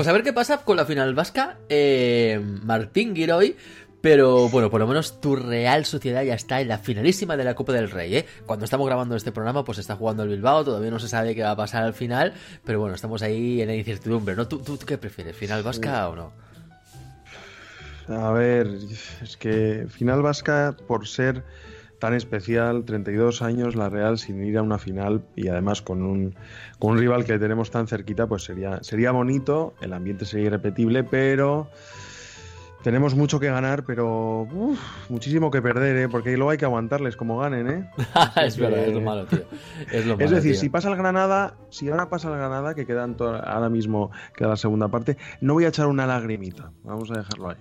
Pues a ver qué pasa con la final vasca. Eh, Martín Giroy. Pero bueno, por lo menos tu Real Sociedad ya está en la finalísima de la Copa del Rey, ¿eh? Cuando estamos grabando este programa, pues está jugando el Bilbao, todavía no se sabe qué va a pasar al final, pero bueno, estamos ahí en la incertidumbre, ¿no? ¿Tú, tú qué prefieres, final vasca o no? A ver, es que final vasca, por ser tan especial, 32 años, la Real sin ir a una final y además con un, con un rival que tenemos tan cerquita, pues sería, sería bonito, el ambiente sería irrepetible, pero tenemos mucho que ganar, pero muchísimo que perder, ¿eh? porque luego hay que aguantarles como ganen. ¿eh? es verdad, es lo malo, tío. Es, lo malo, es decir, tío. si pasa el Granada, si ahora pasa el Granada, que quedan ahora mismo, queda la segunda parte, no voy a echar una lagrimita, vamos a dejarlo ahí.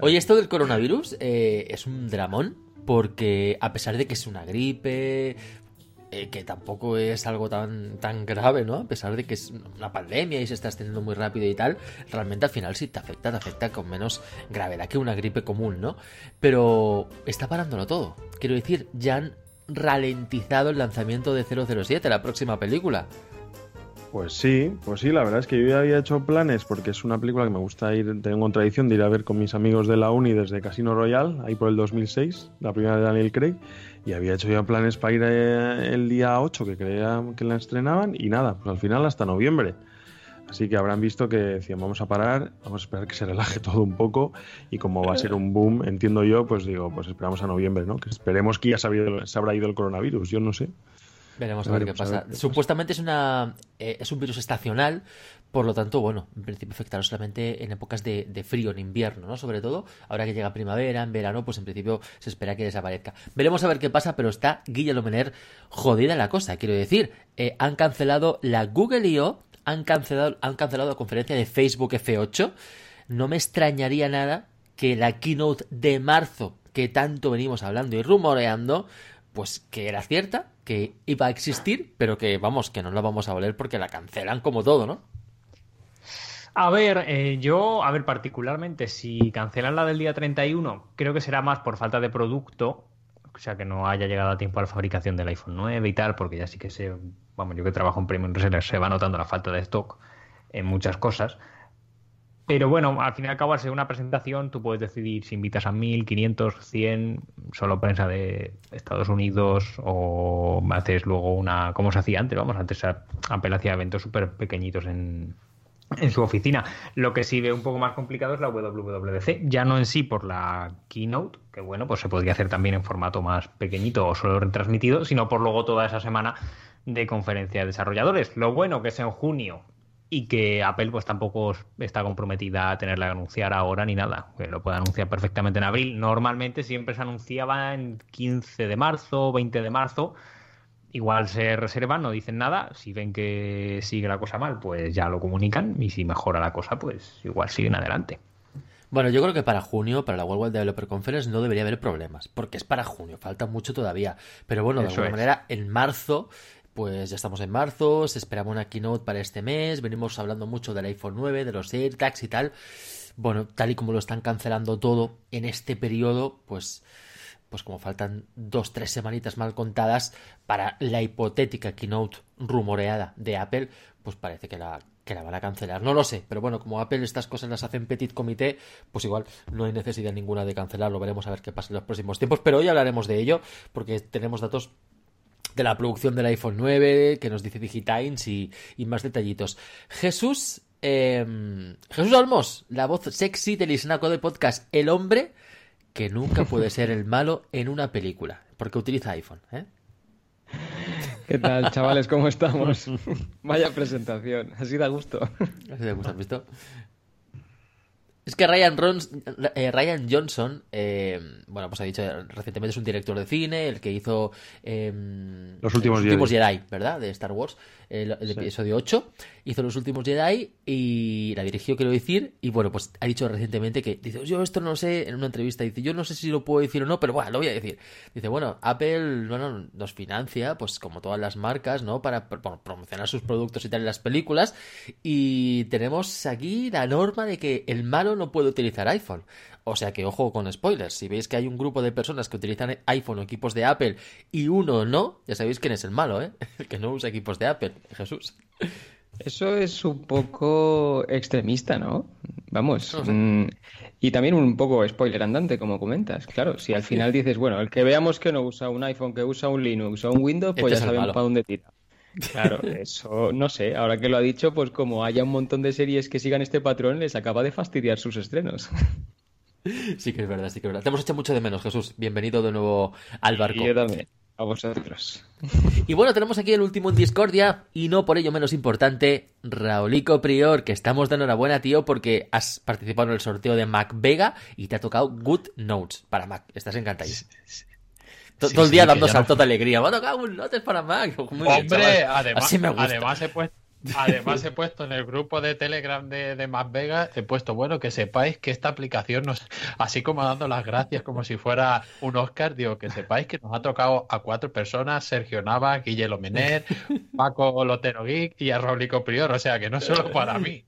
Oye, esto del coronavirus eh, es un dramón porque a pesar de que es una gripe, eh, que tampoco es algo tan, tan grave, ¿no? A pesar de que es una pandemia y se está extendiendo muy rápido y tal, realmente al final sí te afecta, te afecta con menos gravedad que una gripe común, ¿no? Pero está parándolo todo. Quiero decir, ya han ralentizado el lanzamiento de 007, la próxima película. Pues sí, pues sí, la verdad es que yo ya había hecho planes porque es una película que me gusta ir, tengo tradición de ir a ver con mis amigos de la uni desde Casino Royale, ahí por el 2006, la primera de Daniel Craig, y había hecho ya planes para ir eh, el día 8 que creía que la estrenaban y nada, pues al final hasta noviembre. Así que habrán visto que decían vamos a parar, vamos a esperar que se relaje todo un poco y como va a ser un boom, entiendo yo, pues digo, pues esperamos a noviembre, ¿no? Que esperemos que ya se habrá ido el coronavirus, yo no sé. Veremos a ver, qué pasa. Supuestamente es una eh, es un virus estacional, por lo tanto, bueno, en principio afectará solamente en épocas de, de, frío, en invierno, ¿no? Sobre todo, ahora que llega primavera, en verano, pues en principio se espera que desaparezca. Veremos a ver qué pasa, pero está Guillermo Mener jodida la cosa, quiero decir. Eh, han cancelado la Google I.O., han cancelado, han cancelado la conferencia de Facebook F8. No me extrañaría nada que la keynote de marzo, que tanto venimos hablando y rumoreando, pues que era cierta, que iba a existir, pero que vamos, que no la vamos a oler porque la cancelan como todo, ¿no? A ver, eh, yo, a ver, particularmente, si cancelan la del día 31, creo que será más por falta de producto, o sea, que no haya llegado a tiempo a la fabricación del iPhone 9 y tal, porque ya sí que se, vamos, yo que trabajo en Premium Reseller, se va notando la falta de stock en muchas cosas. Pero bueno, al fin y al cabo, al ser una presentación, tú puedes decidir si invitas a 1000, 500, 100, solo prensa de Estados Unidos o haces luego una, como se hacía antes, vamos, antes Apple hacía eventos súper pequeñitos en, en su oficina. Lo que sí ve un poco más complicado es la WWDC, ya no en sí por la keynote, que bueno, pues se podría hacer también en formato más pequeñito o solo retransmitido, sino por luego toda esa semana de conferencia de desarrolladores. Lo bueno que es en junio y que Apple pues tampoco está comprometida a tenerla que anunciar ahora ni nada, que lo puede anunciar perfectamente en abril. Normalmente siempre se anunciaba en 15 de marzo, 20 de marzo. Igual se reservan, no dicen nada. Si ven que sigue la cosa mal, pues ya lo comunican. Y si mejora la cosa, pues igual siguen adelante. Bueno, yo creo que para junio, para la World Wide Developer Conference, no debería haber problemas, porque es para junio, falta mucho todavía. Pero bueno, de Eso alguna es. manera, en marzo pues ya estamos en marzo, se esperaba una keynote para este mes, venimos hablando mucho del iPhone 9, de los AirTags y tal. Bueno, tal y como lo están cancelando todo en este periodo, pues pues como faltan dos, tres semanitas mal contadas para la hipotética keynote rumoreada de Apple, pues parece que la, que la van a cancelar. No lo sé, pero bueno, como Apple estas cosas las hace en petit comité, pues igual no hay necesidad ninguna de cancelarlo. Veremos a ver qué pasa en los próximos tiempos, pero hoy hablaremos de ello porque tenemos datos de la producción del iPhone 9 que nos dice Digitimes y, y más detallitos. Jesús, eh, Jesús Olmos, la voz sexy del Isnaco del podcast, el hombre que nunca puede ser el malo en una película, porque utiliza iPhone, ¿eh? ¿Qué tal, chavales? ¿Cómo estamos? Vaya presentación, así da gusto. Así de gusto, ¿has visto? Es que Ryan, eh, Ryan Johnson, eh, bueno, pues ha dicho recientemente es un director de cine, el que hizo em, Los últimos, Jedi. ¿verdad? De Star Wars, el, episodio 8. Hizo Los últimos Jedi y la dirigió, quiero decir. Y bueno, pues ha dicho recientemente que, dice, yo esto no sé, en una entrevista, dice, yo no sé si lo puedo decir o no, pero bueno, lo voy a decir. Dice, bueno, Apple bueno, nos financia, pues como todas las marcas, ¿no? Para promocionar sus productos y tal en las películas. Y tenemos aquí la norma de que el malo no puede utilizar iPhone. O sea que ojo con spoilers. Si veis que hay un grupo de personas que utilizan iPhone o equipos de Apple y uno no, ya sabéis quién es el malo, ¿eh? El que no usa equipos de Apple, Jesús. Eso es un poco extremista, ¿no? Vamos. Mm, y también un poco spoiler andante, como comentas. Claro, si al final dices, bueno, el que veamos que no usa un iPhone, que usa un Linux o un Windows, pues este ya sabemos para dónde tira. Claro, eso no sé. Ahora que lo ha dicho, pues como haya un montón de series que sigan este patrón, les acaba de fastidiar sus estrenos. Sí que es verdad, sí que es verdad. Te hemos hecho mucho de menos, Jesús. Bienvenido de nuevo al barco. Y yo también. A vosotros. Y bueno, tenemos aquí el último en Discordia, y no por ello menos importante, Raulico Prior, que estamos de enhorabuena, tío, porque has participado en el sorteo de Mac Vega y te ha tocado Good Notes para Mac. Estás encantado. Todo el día dando saltos de alegría. Me ha tocado un notes para Mac. Hombre, además, además he puesto. Además he puesto en el grupo de Telegram de, de Mac Vega, he puesto, bueno, que sepáis que esta aplicación nos, así como dando las gracias como si fuera un Oscar, digo, que sepáis que nos ha tocado a cuatro personas, Sergio Nava, Guillermo Mener, Paco Lotero Geek y a Roblico Prior, o sea que no solo para mí.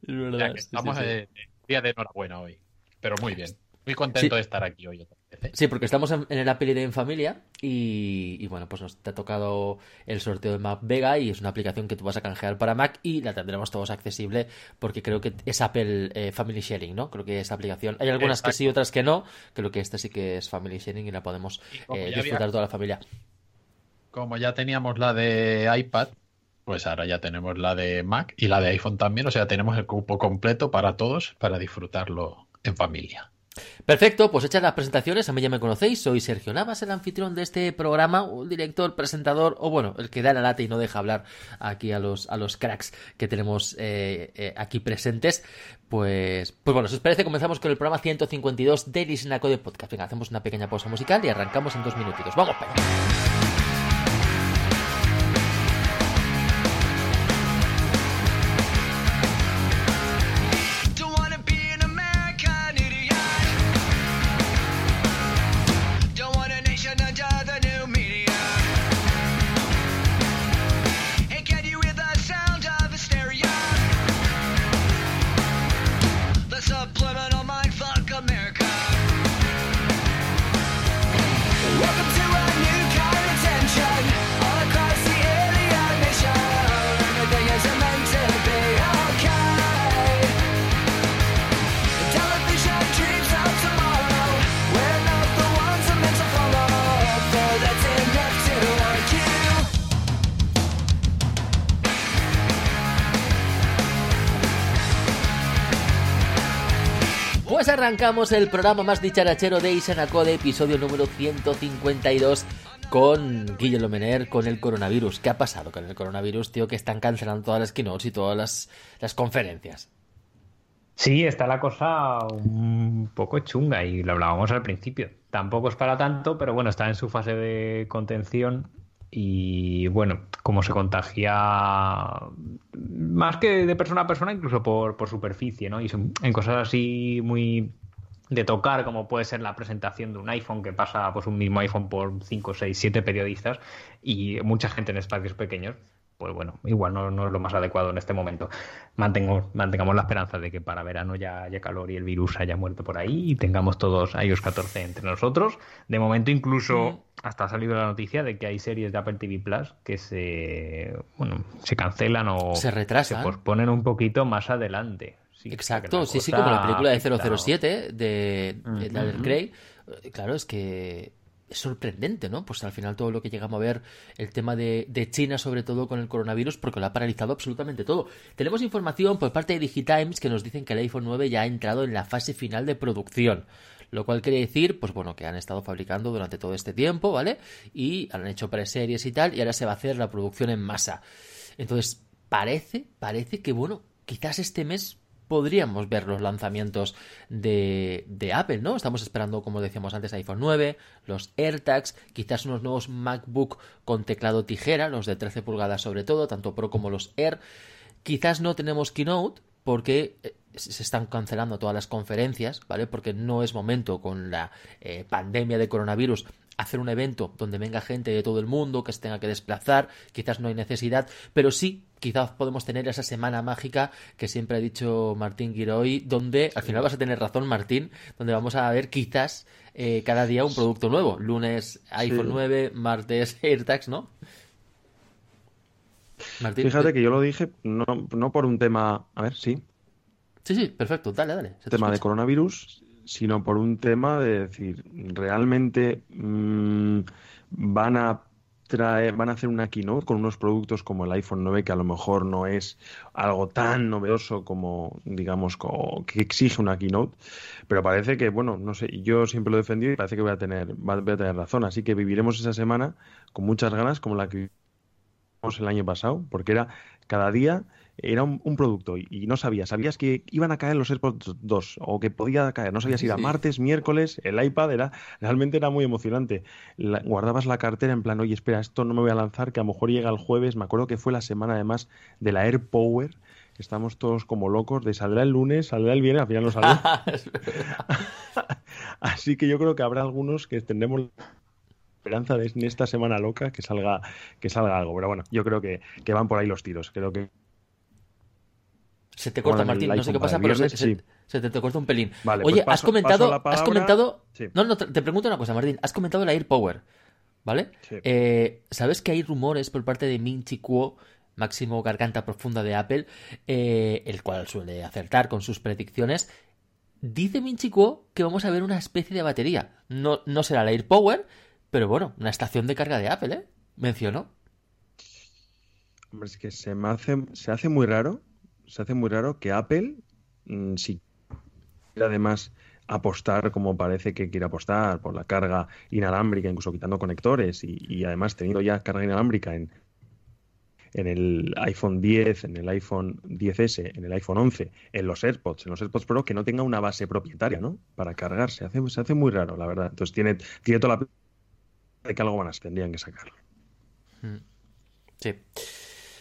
estamos en día de enhorabuena hoy, pero muy bien. Muy contento de estar aquí hoy otra vez. Sí, porque estamos en, el Apple ID en familia y, bueno, pues nos te ha tocado el sorteo de Mac Vega y es una aplicación que tú vas a canjear para Mac y la tendremos todos accesible porque creo que es Apple eh, Family Sharing, ¿no? Creo que esta aplicación. Hay algunas que sí, otras que no. Creo que esta sí que es Family Sharing y la podemos eh, disfrutar toda la familia. Como ya teníamos la de iPad, pues ahora ya tenemos la de Mac y la de iPhone también. O sea, tenemos el cupo completo para todos para disfrutarlo en familia. Perfecto, pues hechas las presentaciones, a mí ya me conocéis, soy Sergio Navas, el anfitrión de este programa, un director, presentador, o bueno, el que da la lata y no deja hablar aquí a los, a los cracks que tenemos eh, eh, aquí presentes. Pues, pues bueno, si os parece, comenzamos con el programa 152 de Lisnaco de Podcast. Venga, hacemos una pequeña pausa musical y arrancamos en dos minutitos. ¡Vamos para arrancamos el programa más dicharachero de Isanacode, episodio número 152 con Guillermo Mener, con el coronavirus. ¿Qué ha pasado con el coronavirus, tío? Que están cancelando todas las keynotes y todas las, las conferencias. Sí, está la cosa un poco chunga y lo hablábamos al principio. Tampoco es para tanto, pero bueno, está en su fase de contención y bueno, como se contagia más que de persona a persona, incluso por, por superficie, ¿no? Y en cosas así muy de tocar, como puede ser la presentación de un iPhone que pasa pues un mismo iPhone por 5, 6, 7 periodistas y mucha gente en espacios pequeños, pues bueno, igual no, no, es lo más adecuado en este momento. Mantengo, mantengamos la esperanza de que para verano ya haya calor y el virus haya muerto por ahí y tengamos todos iOS 14 entre nosotros. De momento incluso hasta ha salido la noticia de que hay series de Apple TV Plus que se, bueno, se cancelan o se retrasan. Se posponen un poquito más adelante. Exacto, sí, sí, como la película de 007 de, de, de Craig. Claro, es que es sorprendente, ¿no? Pues al final todo lo que llegamos a ver, el tema de, China, sobre todo con el coronavirus, porque lo ha paralizado absolutamente todo. Tenemos información por parte de Digitimes que nos dicen que el iPhone 9 ya ha entrado en la fase final de producción. Lo cual quiere decir, pues bueno, que han estado fabricando durante todo este tiempo, ¿vale? Y han hecho preseries y tal, y ahora se va a hacer la producción en masa. Entonces, parece, parece que, bueno, quizás este mes podríamos ver los lanzamientos de, de, Apple, ¿no? Estamos esperando, como decíamos antes, iPhone 9, los AirTags, quizás unos nuevos MacBook con teclado tijera, los de 13 pulgadas sobre todo, tanto Pro como los Air. Quizás no tenemos Keynote porque eh, se están cancelando todas las conferencias, ¿vale? Porque no es momento con la eh, pandemia de coronavirus hacer un evento donde venga gente de todo el mundo que se tenga que desplazar, quizás no hay necesidad, pero sí, quizás podemos tener esa semana mágica que siempre ha dicho Martín Giroy, donde al final vas a tener razón Martín, donde vamos a ver quizás eh, cada día un producto nuevo, lunes iPhone 9, martes AirTags, ¿no? Martín, Fíjate que yo lo dije no, no por un tema, a ver, sí. Sí, sí, perfecto, dale, dale. tema de coronavirus, sino por un tema de decir, realmente mm, van a van a hacer una keynote con unos productos como el iPhone 9 que a lo mejor no es algo tan novedoso como digamos que exige una keynote, pero parece que bueno, no sé, yo siempre lo he defendido y parece que voy a tener voy a tener razón, así que viviremos esa semana con muchas ganas como la que vimos el año pasado, porque era cada día era un, producto y, no sabías, sabías que iban a caer los AirPods 2 o que podía caer, no sabías si era martes, miércoles, el iPad era, realmente era muy emocionante. guardabas la cartera en plan, oye, espera, esto no me voy a lanzar, que a lo mejor llega el jueves, me acuerdo que fue la semana además de la Air Power, estamos todos como locos de saldrá el lunes, saldrá el viernes, al final no salió. Así que yo creo que habrá algunos que tendremos esperanza de en esta semana loca que salga que salga algo, pero bueno, yo creo que, que van por ahí los tiros, creo que se te corta, Martín, no sé qué pasa, pero se, te, corta un pelín. Oye, pues has comentado, has comentado, no, no, te, pregunto una cosa, Martín, has comentado la Air Power, ¿vale? Eh, ¿Sabes que hay rumores por parte de Min Chi Kuo, máximo garganta profunda de Apple, eh, el cual suele acertar con sus predicciones? Dice Min Chi Kuo que vamos a ver una especie de batería. No, no será la Air Power, pero bueno, una estación de carga de Apple, ¿eh? Mencionó. Hombre, es que se me hace, se hace muy raro se hace muy raro que Apple, mm, si además apostar como parece que quiere apostar por la carga inalámbrica, incluso quitando conectores y, además teniendo ya carga inalámbrica en, en el iPhone 10, en el iPhone 10S, en el iPhone 11, en los AirPods, en los AirPods Pro, que no tenga una base propietaria, ¿no? Para cargar. Se hace, se hace muy raro, la verdad. Entonces tiene, tiene toda la de que algo van a tendrían que sacarlo. Mm. Sí.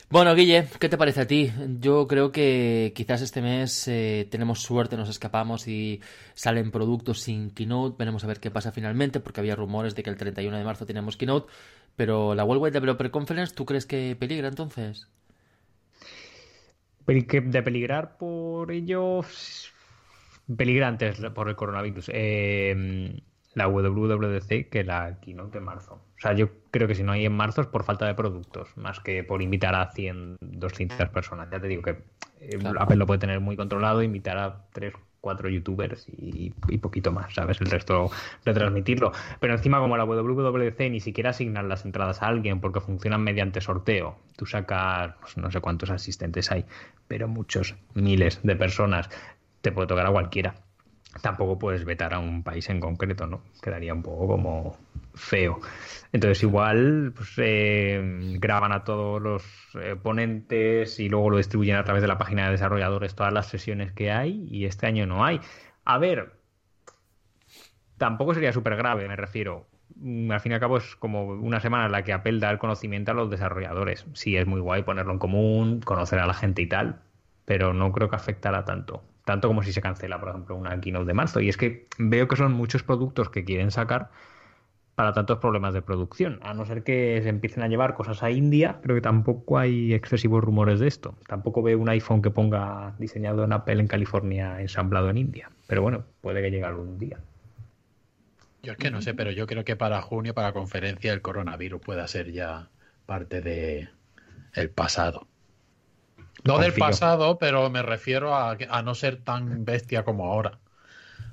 Bueno, Guille, ¿qué te parece a ti? Yo creo que quizás este mes eh, tenemos suerte, nos escapamos y salen productos sin keynote. Veremos a ver qué pasa finalmente, porque había rumores de que el 31 de marzo tenemos keynote. Pero la Worldwide Developer Conference, ¿tú crees que peligra entonces? De peligrar por ello, peligrantes por el coronavirus. Eh, la WWDC que la keynote de marzo. O sea, yo creo que si no hay en marzo es por falta de productos, más que por invitar a 100, 200 personas. Ya te digo que eh, Apple lo puede tener muy controlado, invitar a 3, 4 youtubers y, poquito más, ¿sabes? El resto retransmitirlo. Pero encima, como la WWDC ni siquiera asignan las entradas a alguien porque funcionan mediante sorteo, tú sacas, pues, no sé cuántos asistentes hay, pero muchos, miles de personas, te puede tocar a cualquiera tampoco puedes vetar a un país en concreto, ¿no? Quedaría un poco como feo. Entonces igual pues, eh, graban a todos los eh, ponentes y luego lo distribuyen a través de la página de desarrolladores todas las sesiones que hay y este año no hay. A ver, tampoco sería súper grave, me refiero. Mm, al fin y al cabo es como una semana en la que Apple da el conocimiento a los desarrolladores. Sí, es muy guay ponerlo en común, conocer a la gente y tal, pero no creo que afectara tanto tanto como si se cancela, por ejemplo, una keynote de marzo. Y es que veo que son muchos productos que quieren sacar para tantos problemas de producción. A no ser que se empiecen a llevar cosas a India, creo que tampoco hay excesivos rumores de esto. Tampoco veo un iPhone que ponga diseñado en Apple en California, ensamblado en India. Pero bueno, puede que llegue algún día. Yo es que no sé, pero yo creo que para junio, para la conferencia, el coronavirus pueda ser ya parte de pasado. No del pasado, pero me refiero a, no ser tan bestia como ahora.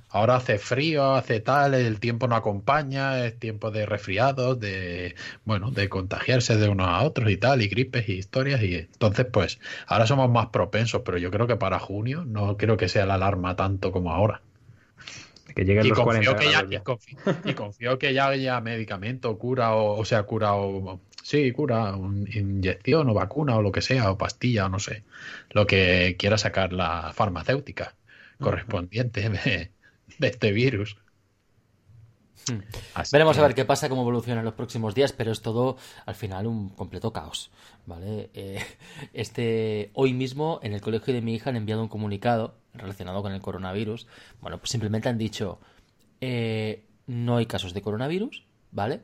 Ahora hace frío, hace tal, el tiempo no acompaña, es tiempo de resfriados, de bueno, de contagiarse de unos a otros y tal, y gripes y historias. Y entonces, pues, ahora somos más propensos, pero yo creo que para junio no creo que sea la alarma tanto como ahora. Que lleguen los 40 que ya, y, confío, que ya haya medicamento, cura, o, o sea, cura, o sí, cura, inyección o vacuna o lo que sea, o pastilla, o no sé, lo que quiera sacar la farmacéutica correspondiente de, este virus. Hmm. Veremos a ver qué pasa, cómo evoluciona en los próximos días, pero es todo al final un completo caos. ¿vale? Eh, este, hoy mismo en el colegio de mi hija han enviado un comunicado relacionado con el coronavirus. Bueno, pues simplemente han dicho eh, no hay casos de coronavirus, ¿vale?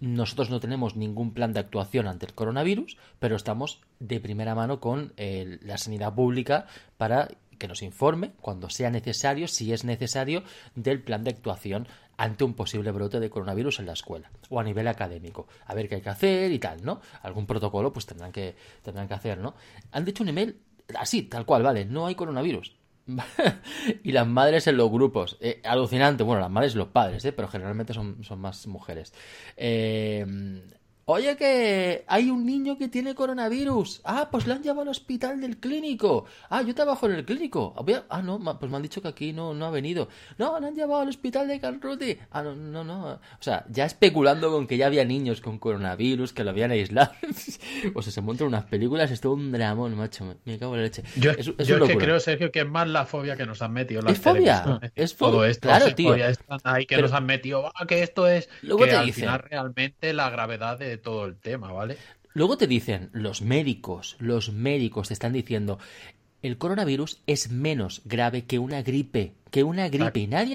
Nosotros no tenemos ningún plan de actuación ante el coronavirus, pero estamos de primera mano con la sanidad pública para que nos informe cuando sea necesario, si es necesario, del plan de actuación ante un posible brote de coronavirus en la escuela o a nivel académico. A ver qué hay que hacer y tal, ¿no? Algún protocolo pues tendrán que, tendrán que hacer, ¿no? Han dicho un email así, tal cual, vale, no hay coronavirus. y las madres en los grupos. Eh, alucinante. Bueno, las madres y los padres, eh, pero generalmente son, son más mujeres. Eh, Oye, que hay un niño que tiene coronavirus. Ah, pues lo han llevado al hospital del clínico. Ah, yo trabajo en el clínico. Ah, no, pues me han dicho que aquí no, no ha venido. No, lo han llevado al hospital de Canruti. Ah, no, no, no. O sea, ya especulando con que ya había niños con coronavirus, que lo habían aislado. o sea, se montan unas películas, es todo un dramón, macho. Me cago en la leche. Yo es, yo que creo, Sergio, que es más la fobia que nos han metido. es fobia. Es fobia. Todo esto, claro, tío. ahí que nos han metido. Ah, que esto es. Luego que te al final realmente la gravedad de todo el tema, ¿vale? Luego te dicen, los médicos, los médicos te están diciendo, el coronavirus es menos grave que una gripe, que una gripe, y nadie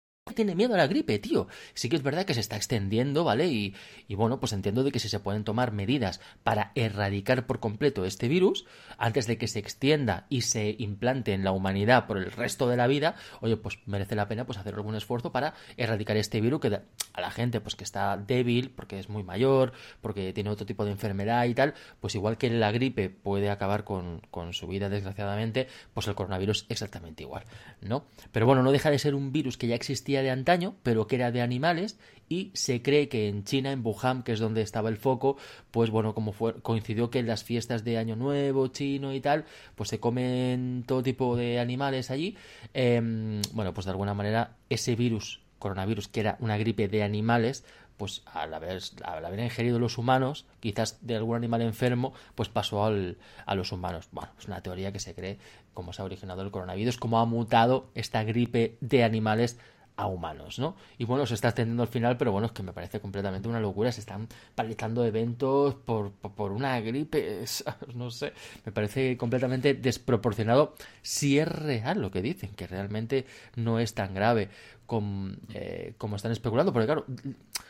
Tiene miedo a la gripe, tío. Sí que es verdad que se está extendiendo, ¿vale? Y, y bueno, pues entiendo de que si se pueden tomar medidas para erradicar por completo este virus, antes de que se extienda y se implante en la humanidad por el resto de la vida, oye, pues merece la pena pues hacer algún esfuerzo para erradicar este virus que a la gente pues que está débil, porque es muy mayor, porque tiene otro tipo de enfermedad y tal, pues igual que la gripe puede acabar con, con su vida desgraciadamente, pues el coronavirus exactamente igual, ¿no? Pero bueno, no deja de ser un virus que ya existía de antaño, pero que era de animales y se cree que en China, en Wuhan, que es donde estaba el foco, pues bueno, como fue, coincidió que en las fiestas de Año Nuevo, chino y tal, pues se comen todo tipo de animales allí. Em, bueno, pues de alguna manera ese virus, coronavirus, que era una gripe de animales, pues al haber, al haber ingerido los humanos, quizás de algún animal enfermo, pues pasó al, a los humanos. Bueno, es una teoría que se cree cómo se ha originado el coronavirus, cómo ha mutado esta gripe de animales a humanos, ¿no? Y bueno, se está extendiendo al final, pero bueno, es que me parece completamente una locura. Se están paralizando eventos por, por, una gripe, no sé, me parece completamente desproporcionado si es real lo que dicen, que realmente no es tan grave como, eh, como están especulando, porque claro,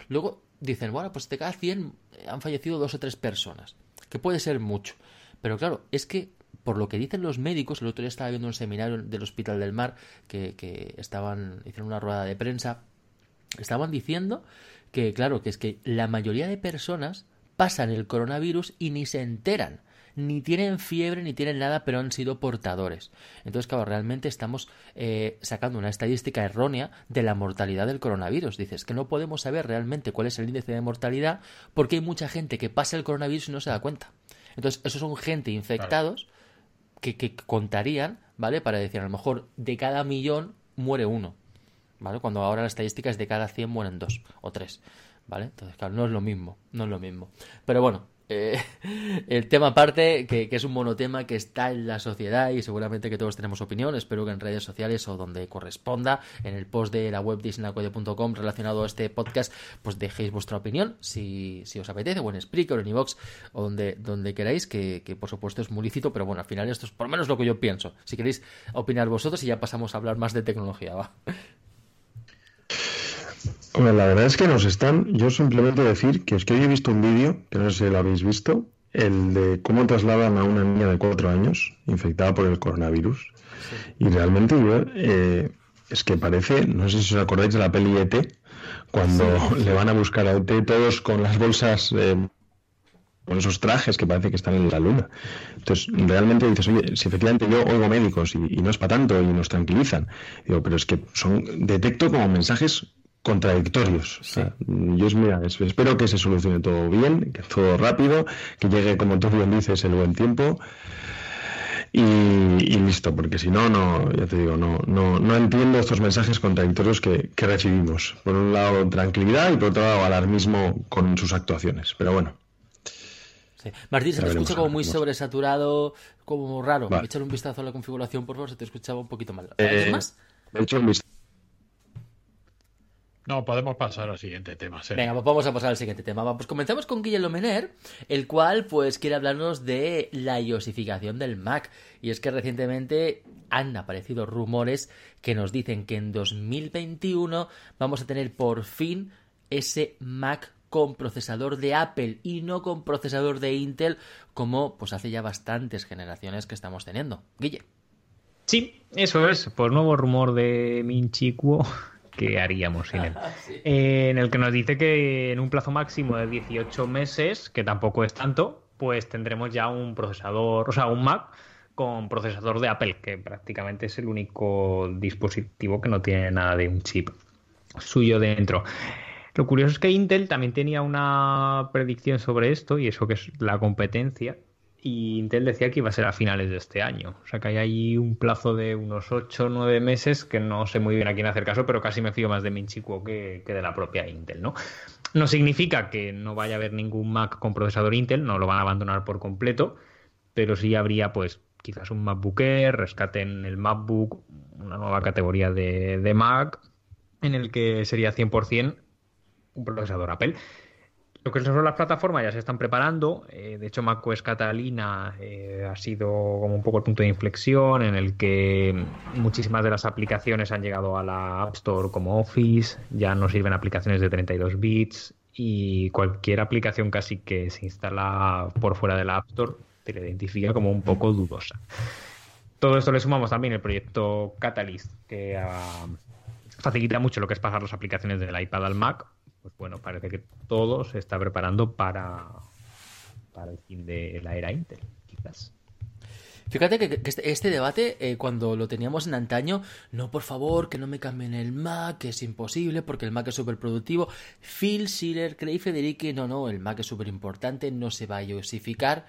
luego dicen, bueno, pues de cada 100 han fallecido dos o tres personas, que puede ser mucho, pero claro, es que por lo que dicen los médicos, el otro día estaba viendo un seminario del Hospital del Mar que, que estaban, hicieron una rueda de prensa, estaban diciendo que, claro, que es que la mayoría de personas pasan el coronavirus y ni se enteran ni tienen fiebre ni tienen nada, pero han sido portadores. Entonces, claro, realmente estamos eh, sacando una estadística errónea de la mortalidad del coronavirus. Dices que no podemos saber realmente cuál es el índice de mortalidad porque hay mucha gente que pasa el coronavirus y no se da cuenta. Entonces, esos son gente infectados que, contarían, ¿vale? Para decir, a lo mejor de cada millón muere uno, ¿vale? Cuando ahora la estadística es de cada 100 mueren dos o tres, ¿vale? Entonces, claro, no es lo mismo, no es lo mismo. Pero bueno, eh, el tema aparte, que, es un monotema que está en la sociedad y seguramente que todos tenemos opinión. Espero que en redes sociales o donde corresponda, en el post de la web disneycode.com relacionado a este podcast, pues dejéis vuestra opinión si, os apetece, o en Spreaker o en iVox o donde, donde queráis, que, que, por supuesto es muy lícito, pero bueno, al final esto es por lo menos lo que yo pienso. Si queréis opinar vosotros y ya pasamos a hablar más de tecnología, va. Bueno, la verdad es que nos están. Yo simplemente decir que es que hoy he visto un vídeo, que no sé si lo habéis visto, el de cómo trasladan a una niña de cuatro años infectada por el coronavirus. Y realmente eh, es que parece, no sé si os acordáis de la peli ET, cuando le van a buscar a ET todos con las bolsas. Eh, con esos trajes que parece que están en la luna. Entonces, realmente dices, oye, si efectivamente yo oigo médicos y, y no es para tanto y nos tranquilizan, digo, pero es que son detecto como mensajes contradictorios. yo espero que se solucione todo bien, que todo rápido, que llegue, como tú bien dices, el buen tiempo. Y, listo, porque si no, no, ya te digo, no, no, no entiendo estos mensajes contradictorios que, recibimos. Por un lado, tranquilidad y por otro lado, alarmismo con sus actuaciones. Pero bueno. Martín, se te escucha como muy sobresaturado, como raro. Vale. Echar un vistazo a la configuración, por favor, se te escuchaba un poquito mal. Eh, más? He hecho un vistazo. No, podemos pasar al siguiente tema. Venga, pues vamos a pasar al siguiente tema. Pues comenzamos con Guillermo Mener, el cual pues quiere hablarnos de la iosificación del Mac. Y es que recientemente han aparecido rumores que nos dicen que en 2021 vamos a tener por fin ese Mac con procesador de Apple y no con procesador de Intel como pues hace ya bastantes generaciones que estamos teniendo. Guille. Sí, eso es. Por nuevo rumor de Minchicuo ¿qué haríamos sin él? en el que nos dice que en un plazo máximo de 18 meses, que tampoco es tanto, pues tendremos ya un procesador, o sea, un Mac con procesador de Apple, que prácticamente es el único dispositivo que no tiene nada de un chip suyo dentro. Lo curioso es que Intel también tenía una predicción sobre esto, y eso que es la competencia, y Intel decía que iba a ser a finales de este año. O sea que hay ahí un plazo de unos 8 o 9 meses que no sé muy bien a quién hacer caso, pero casi me fío más de Minchicuo que, que de la propia Intel, ¿no? No significa que no vaya a haber ningún Mac con procesador Intel, no lo van a abandonar por completo, pero sí habría pues quizás un MacBook Air, rescaten el MacBook, una nueva categoría de, de Mac en el que sería 100% un procesador Apple. Lo que son las plataformas ya se están preparando. Eh, de hecho, macOS Catalina eh, ha sido como un poco el punto de inflexión en el que muchísimas de las aplicaciones han llegado a la App Store como Office. Ya no sirven aplicaciones de 32 bits y cualquier aplicación casi que se instala por fuera de la App Store te la identifica como un poco dudosa. Todo esto le sumamos también el proyecto Catalyst, que ah, facilita mucho lo que es pasar las aplicaciones del iPad al Mac pues bueno, parece que todo se está preparando para, para el fin de la era Intel, quizás. Fíjate que, este, este, debate, eh, cuando lo teníamos en antaño, no, por favor, que no me cambien el Mac, que es imposible, porque el Mac es súper productivo. Phil Schiller, Craig Federici, no, no, el Mac es súper importante, no se va a iosificar.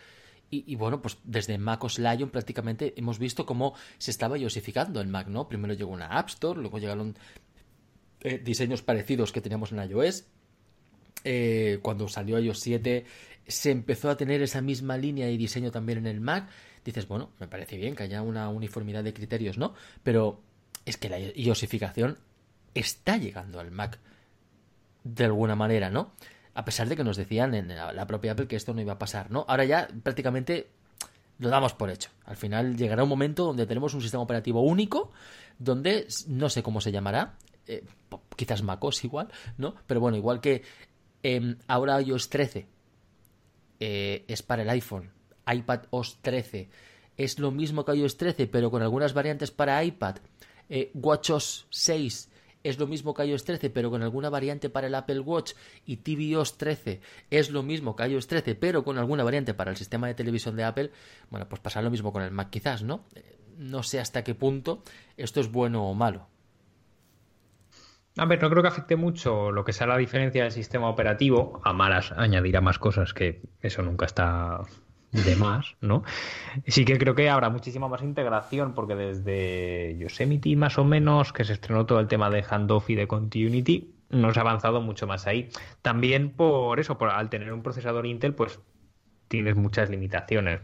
Y, bueno, pues desde Mac OS Lion prácticamente hemos visto cómo se estaba iosificando el Mac, ¿no? Primero llegó una App Store, luego llegaron eh, diseños parecidos que teníamos en iOS. Eh, cuando salió iOS 7 se empezó a tener esa misma línea de diseño también en el Mac. Dices, bueno, me parece bien que haya una uniformidad de criterios, ¿no? Pero es que la iosificación está llegando al Mac de alguna manera, ¿no? A pesar de que nos decían en la propia Apple que esto no iba a pasar, ¿no? Ahora ya prácticamente lo damos por hecho. Al final llegará un momento donde tenemos un sistema operativo único, donde no sé cómo se llamará, eh, quizás MacOS igual, ¿no? Pero bueno, igual que eh, ahora iOS 13 eh, es para el iPhone, iPad OS 13 es lo mismo que iOS 13, pero con algunas variantes para iPad, eh, WatchOS 6 es lo mismo que iOS 13, pero con alguna variante para el Apple Watch y tvOS 13 es lo mismo que iOS 13, pero con alguna variante para el sistema de televisión de Apple, bueno, pues pasa lo mismo con el Mac quizás, ¿no? No sé hasta qué punto esto es bueno o malo. A ver, no creo que afecte mucho lo que sea la diferencia del sistema operativo. A malas añadirá más cosas que eso nunca está de más, ¿no? Sí que creo que habrá muchísima más integración porque desde Yosemite más o menos, que se estrenó todo el tema de handoff y de continuity, nos ha avanzado mucho más ahí. También por eso, por, al tener un procesador Intel, pues tienes muchas limitaciones.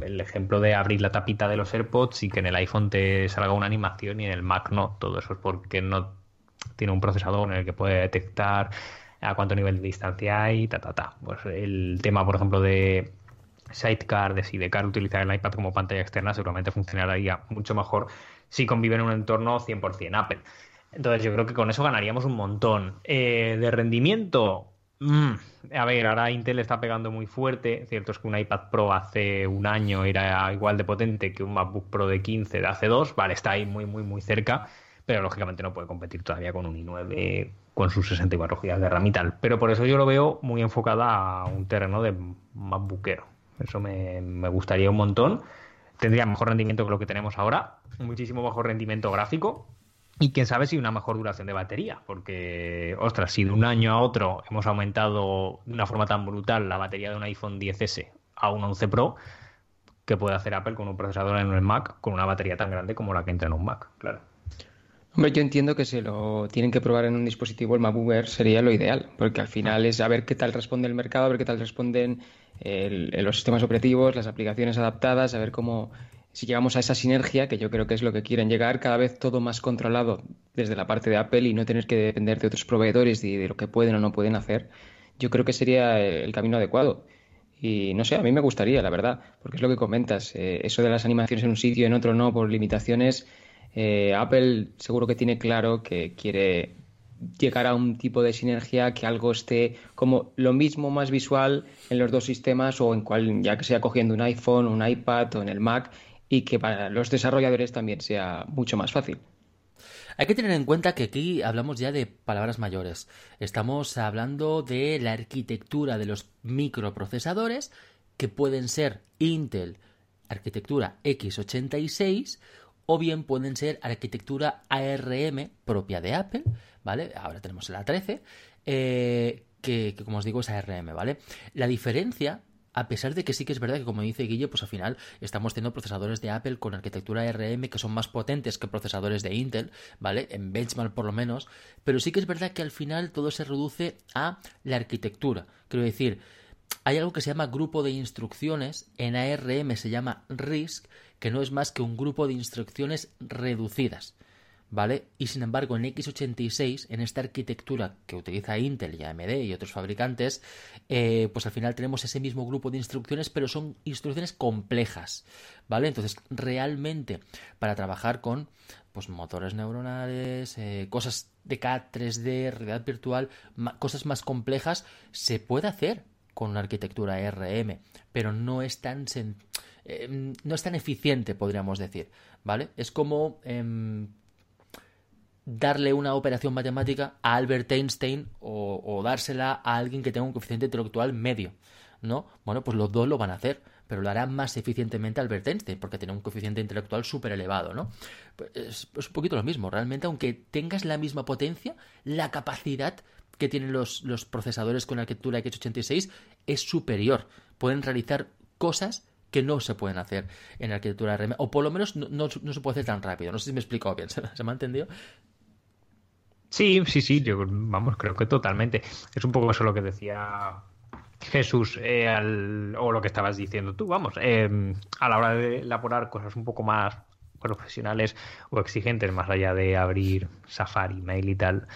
El ejemplo de abrir la tapita de los AirPods y que en el iPhone te salga una animación y en el Mac no. Todo eso es porque no tiene un procesador en el que puede detectar a cuánto nivel de distancia hay, ta, ta, ta. Pues el tema, por ejemplo, de Sidecar, de Sidecar, utilizar el iPad como pantalla externa, seguramente funcionaría mucho mejor si convive en un entorno 100% Apple. Entonces yo creo que con eso ganaríamos un montón. Eh, de rendimiento, mm, a ver, ahora Intel está pegando muy fuerte. Cierto es que un iPad Pro hace un año era igual de potente que un MacBook Pro de 15 de hace dos. Vale, está ahí muy, muy, muy cerca. Pero lógicamente no puede competir todavía con un i9 con sus 64 GB de RAM y tal. Pero por eso yo lo veo muy enfocada a un terreno de MacBookero. Eso me, me gustaría un montón. Tendría mejor rendimiento que lo que tenemos ahora. Muchísimo mejor rendimiento gráfico y quién sabe si una mejor duración de batería, porque, ostras, si de un año a otro hemos aumentado de una forma tan brutal la batería de un iPhone 10S a un 11 Pro, ¿qué puede hacer Apple con un procesador en el Mac con una batería tan grande como la que entra en un Mac? Claro. Hombre, yo entiendo que si lo tienen que probar en un dispositivo, el MacBook sería lo ideal, porque al final es a ver qué tal responde el mercado, a ver qué tal responden los sistemas operativos, las aplicaciones adaptadas, a ver cómo si llegamos a esa sinergia, que yo creo que es lo que quieren llegar, cada vez todo más controlado desde la parte de Apple y no tener que depender de otros proveedores y de lo que pueden o no pueden hacer, yo creo que sería el camino adecuado. Y no sé, a mí me gustaría, la verdad, porque es lo que comentas, eh, eso de las animaciones en un sitio y en otro no por limitaciones, eh, Apple seguro que tiene claro que quiere llegar a un tipo de sinergia que algo esté como lo mismo más visual en los dos sistemas o en cual ya que sea cogiendo un iPhone, un iPad o en el Mac y que para los desarrolladores también sea mucho más fácil. Hay que tener en cuenta que aquí hablamos ya de palabras mayores. Estamos hablando de la arquitectura de los microprocesadores que pueden ser Intel arquitectura x86 o bien pueden ser arquitectura ARM propia de Apple, ¿vale? Ahora tenemos la 13, eh, que, que, como os digo es ARM, ¿vale? La diferencia a pesar de que sí que es verdad que, como dice Guille, pues al final estamos teniendo procesadores de Apple con arquitectura ARM que son más potentes que procesadores de Intel, ¿vale? En benchmark por lo menos, pero sí que es verdad que al final todo se reduce a la arquitectura. Quiero decir, hay algo que se llama grupo de instrucciones, en ARM se llama RISC, que no es más que un grupo de instrucciones reducidas. ¿vale? Y sin embargo, en x86, en esta arquitectura que utiliza Intel y AMD y otros fabricantes, eh, pues al final tenemos ese mismo grupo de instrucciones, pero son instrucciones complejas, ¿vale? Entonces, realmente, para trabajar con pues motores neuronales, eh, cosas de CAD, 3D, realidad virtual, cosas más complejas, se puede hacer con una arquitectura ARM, pero no es tan eh, no es tan eficiente, podríamos decir, ¿vale? Es como em, darle una operación matemática a Albert Einstein o, dársela a alguien que tenga un coeficiente intelectual medio, ¿no? Bueno, pues los dos lo van a hacer, pero lo hará más eficientemente Albert Einstein, porque tiene un coeficiente intelectual súper elevado, ¿no? Es, un poquito lo mismo, realmente, aunque tengas la misma potencia, la capacidad que tienen los, los procesadores con arquitectura x86 es superior. Pueden realizar cosas que no se pueden hacer en arquitectura RM, o por lo menos no, no, se puede hacer tan rápido. No sé si me he explicado bien, ¿se, me ha entendido? Sí, sí, sí, yo vamos, creo que totalmente. Es un poco eso lo que decía Jesús eh, o lo que estabas diciendo tú, vamos, em, a la hora de elaborar cosas un poco más profesionales o exigentes, más allá de abrir Safari, Mail y tal,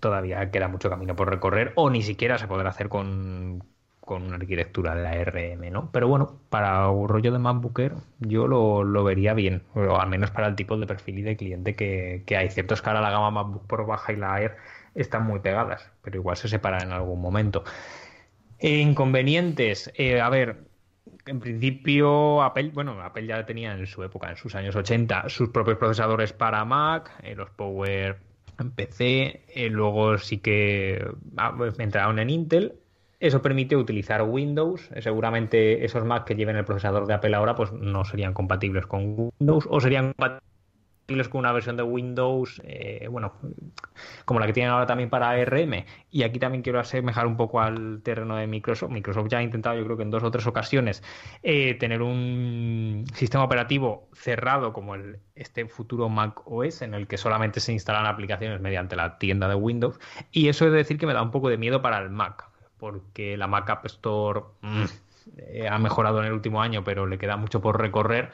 todavía queda mucho camino por recorrer o ni siquiera se podrá hacer con, con una arquitectura de la RM, ¿no? Pero bueno, para un rollo de MacBooker yo lo, vería bien, o al menos para el tipo de perfil y de cliente que, hay. Cierto es que ahora la gama MacBook Pro baja y la Air están muy pegadas, pero igual se separan en algún momento. inconvenientes, eh, a ver, en principio Apple, bueno, Apple ya tenía en su época, en sus años 80, sus propios procesadores para Mac, eh, los Power en PC, eh, luego sí que ah, pues, entraron en Intel eso permite utilizar Windows. Seguramente esos Mac que lleven el procesador de Apple ahora pues no serían compatibles con Windows o serían compatibles con una versión de Windows, eh, bueno, como la que tienen ahora también para ARM. Y aquí también quiero asemejar un poco al terreno de Microsoft. Microsoft ya ha intentado, yo creo que en dos o tres ocasiones, eh, tener un sistema operativo cerrado como el, este futuro Mac OS, en el que solamente se instalan aplicaciones mediante la tienda de Windows. Y eso es decir que me da un poco de miedo para el Mac porque la Mac App Store, mm, eh, ha mejorado en el último año, pero le queda mucho por recorrer.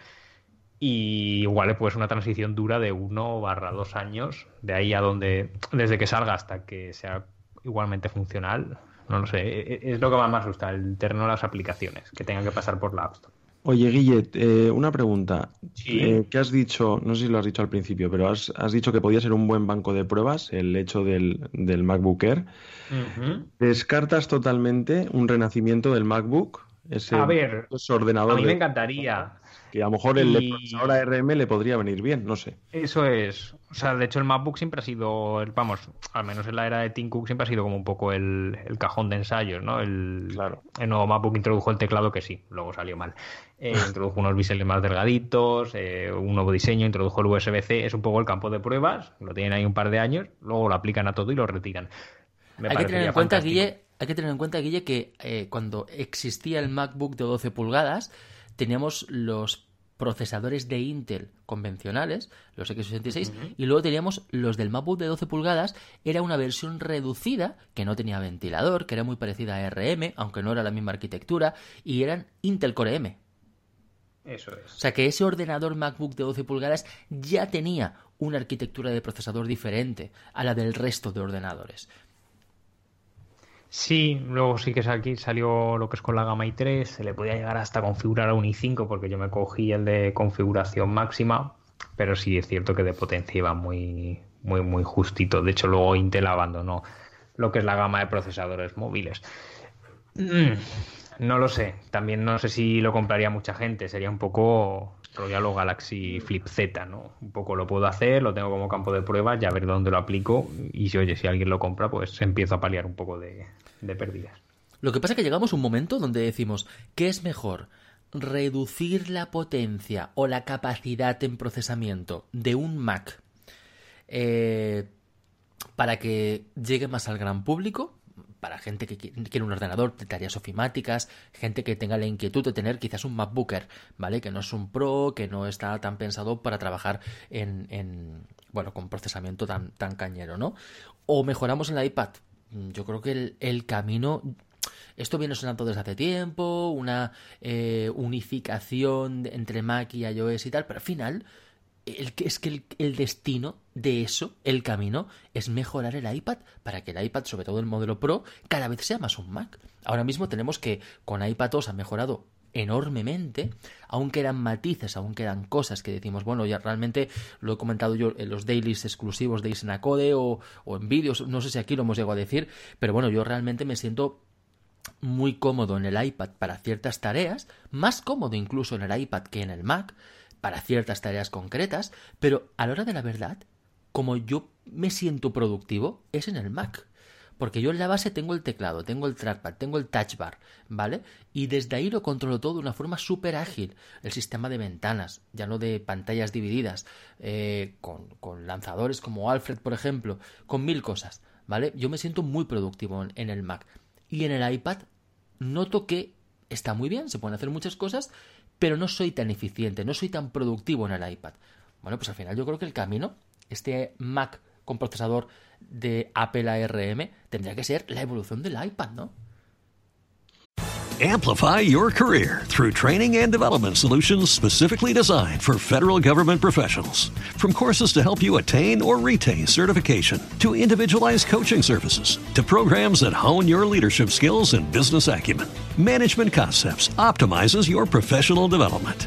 Y igual pues una transición dura de uno barra dos años, de ahí a donde, desde que salga hasta que sea igualmente funcional, no lo sé, e, e, es lo que más me asusta, el terreno de las aplicaciones, que tengan que pasar por la App Store. Oye, Guille, eh, una pregunta. Eh, ¿Qué has dicho? No sé si lo has dicho al principio, pero has, dicho que podía ser un buen banco de pruebas el hecho del, del MacBook Air. ¿Descartas totalmente un renacimiento del MacBook? Ese, a ver, ordenador a mí me encantaría. Que a lo mejor el procesador ARM le podría venir bien, no sé. Eso es. O sea, de hecho el MacBook siempre ha sido, el, vamos, al menos en la era de Tim Cook siempre ha sido como un poco el, cajón de ensayos, ¿no? El, claro. el nuevo MacBook introdujo el teclado que sí, luego salió mal. Eh, introdujo unos biseles más delgaditos, eh, un nuevo diseño, introdujo el USB-C, es un poco el campo de pruebas, lo tienen ahí un par de años, luego lo aplican a todo y lo retiran. hay que tener en cuenta, Guille, hay que tener en cuenta, Guille, que eh, cuando existía el MacBook de 12 pulgadas, teníamos los procesadores de Intel convencionales, los x86, y luego teníamos los del MacBook de 12 pulgadas, era una versión reducida, que no tenía ventilador, que era muy parecida a RM, aunque no era la misma arquitectura, y eran Intel Core M. Eso es. O sea que ese ordenador MacBook de 12 pulgadas ya tenía una arquitectura de procesador diferente a la del resto de ordenadores. Sí, luego sí que aquí salió lo que es con la gama i3, se le podía llegar hasta configurar a un i5 porque yo me cogí el de configuración máxima, pero sí es cierto que de potencia iba muy, muy, muy justito. De hecho, luego Intel abandonó lo que es la gama de procesadores móviles. Mm, no lo sé, también no sé si lo compraría mucha gente, sería un poco lo Galaxy Flip Z, ¿no? Un poco lo puedo hacer, lo tengo como campo de prueba, ya ver dónde lo aplico y si, oye, si alguien lo compra, pues empiezo a paliar un poco de, de pérdidas. Lo que pasa es que llegamos a un momento donde decimos, ¿qué es mejor? ¿Reducir la potencia o la capacidad en procesamiento de un Mac eh, para que llegue más al gran público? Para gente que quiere un ordenador de tareas ofimáticas, gente que tenga la inquietud de tener quizás un MacBooker, ¿vale? Que no es un Pro, que no está tan pensado para trabajar en, en bueno, con procesamiento tan, tan cañero, ¿no? O mejoramos en la iPad. Yo creo que el, el camino esto viene sonando desde hace tiempo, una eh, unificación entre Mac y iOS y tal, pero al final el, es que el, destino de eso, el camino, es mejorar el iPad para que el iPad, sobre todo el modelo Pro, cada vez sea más un Mac. Ahora mismo tenemos que con iPad 2 ha mejorado enormemente, aún quedan matices, aún quedan cosas que decimos, bueno, ya realmente lo he comentado yo en los dailies exclusivos de Isenacode o, o en vídeos, no sé si aquí lo hemos llegado a decir, pero bueno, yo realmente me siento muy cómodo en el iPad para ciertas tareas, más cómodo incluso en el iPad que en el Mac, para ciertas tareas concretas, pero a la hora de la verdad, como yo me siento productivo, es en el Mac. Porque yo en la base tengo el teclado, tengo el trackpad, tengo el touch bar, ¿vale? Y desde ahí lo controlo todo de una forma súper ágil. El sistema de ventanas, ya no de pantallas divididas, eh, con, con, lanzadores como Alfred, por ejemplo, con mil cosas, ¿vale? Yo me siento muy productivo en, en el Mac. Y en el iPad noto que está muy bien, se pueden hacer muchas cosas, pero no soy tan eficiente, no soy tan productivo en el iPad. Bueno, pues al final yo creo que el camino, este Mac con procesador de Apple ARM, tendría que ser la evolución del iPad, ¿no? Amplify your career through training and development solutions specifically designed for federal government professionals. From courses to help you attain or retain certification, to individualized coaching services, to programs that hone your leadership skills and business acumen, Management Concepts optimizes your professional development.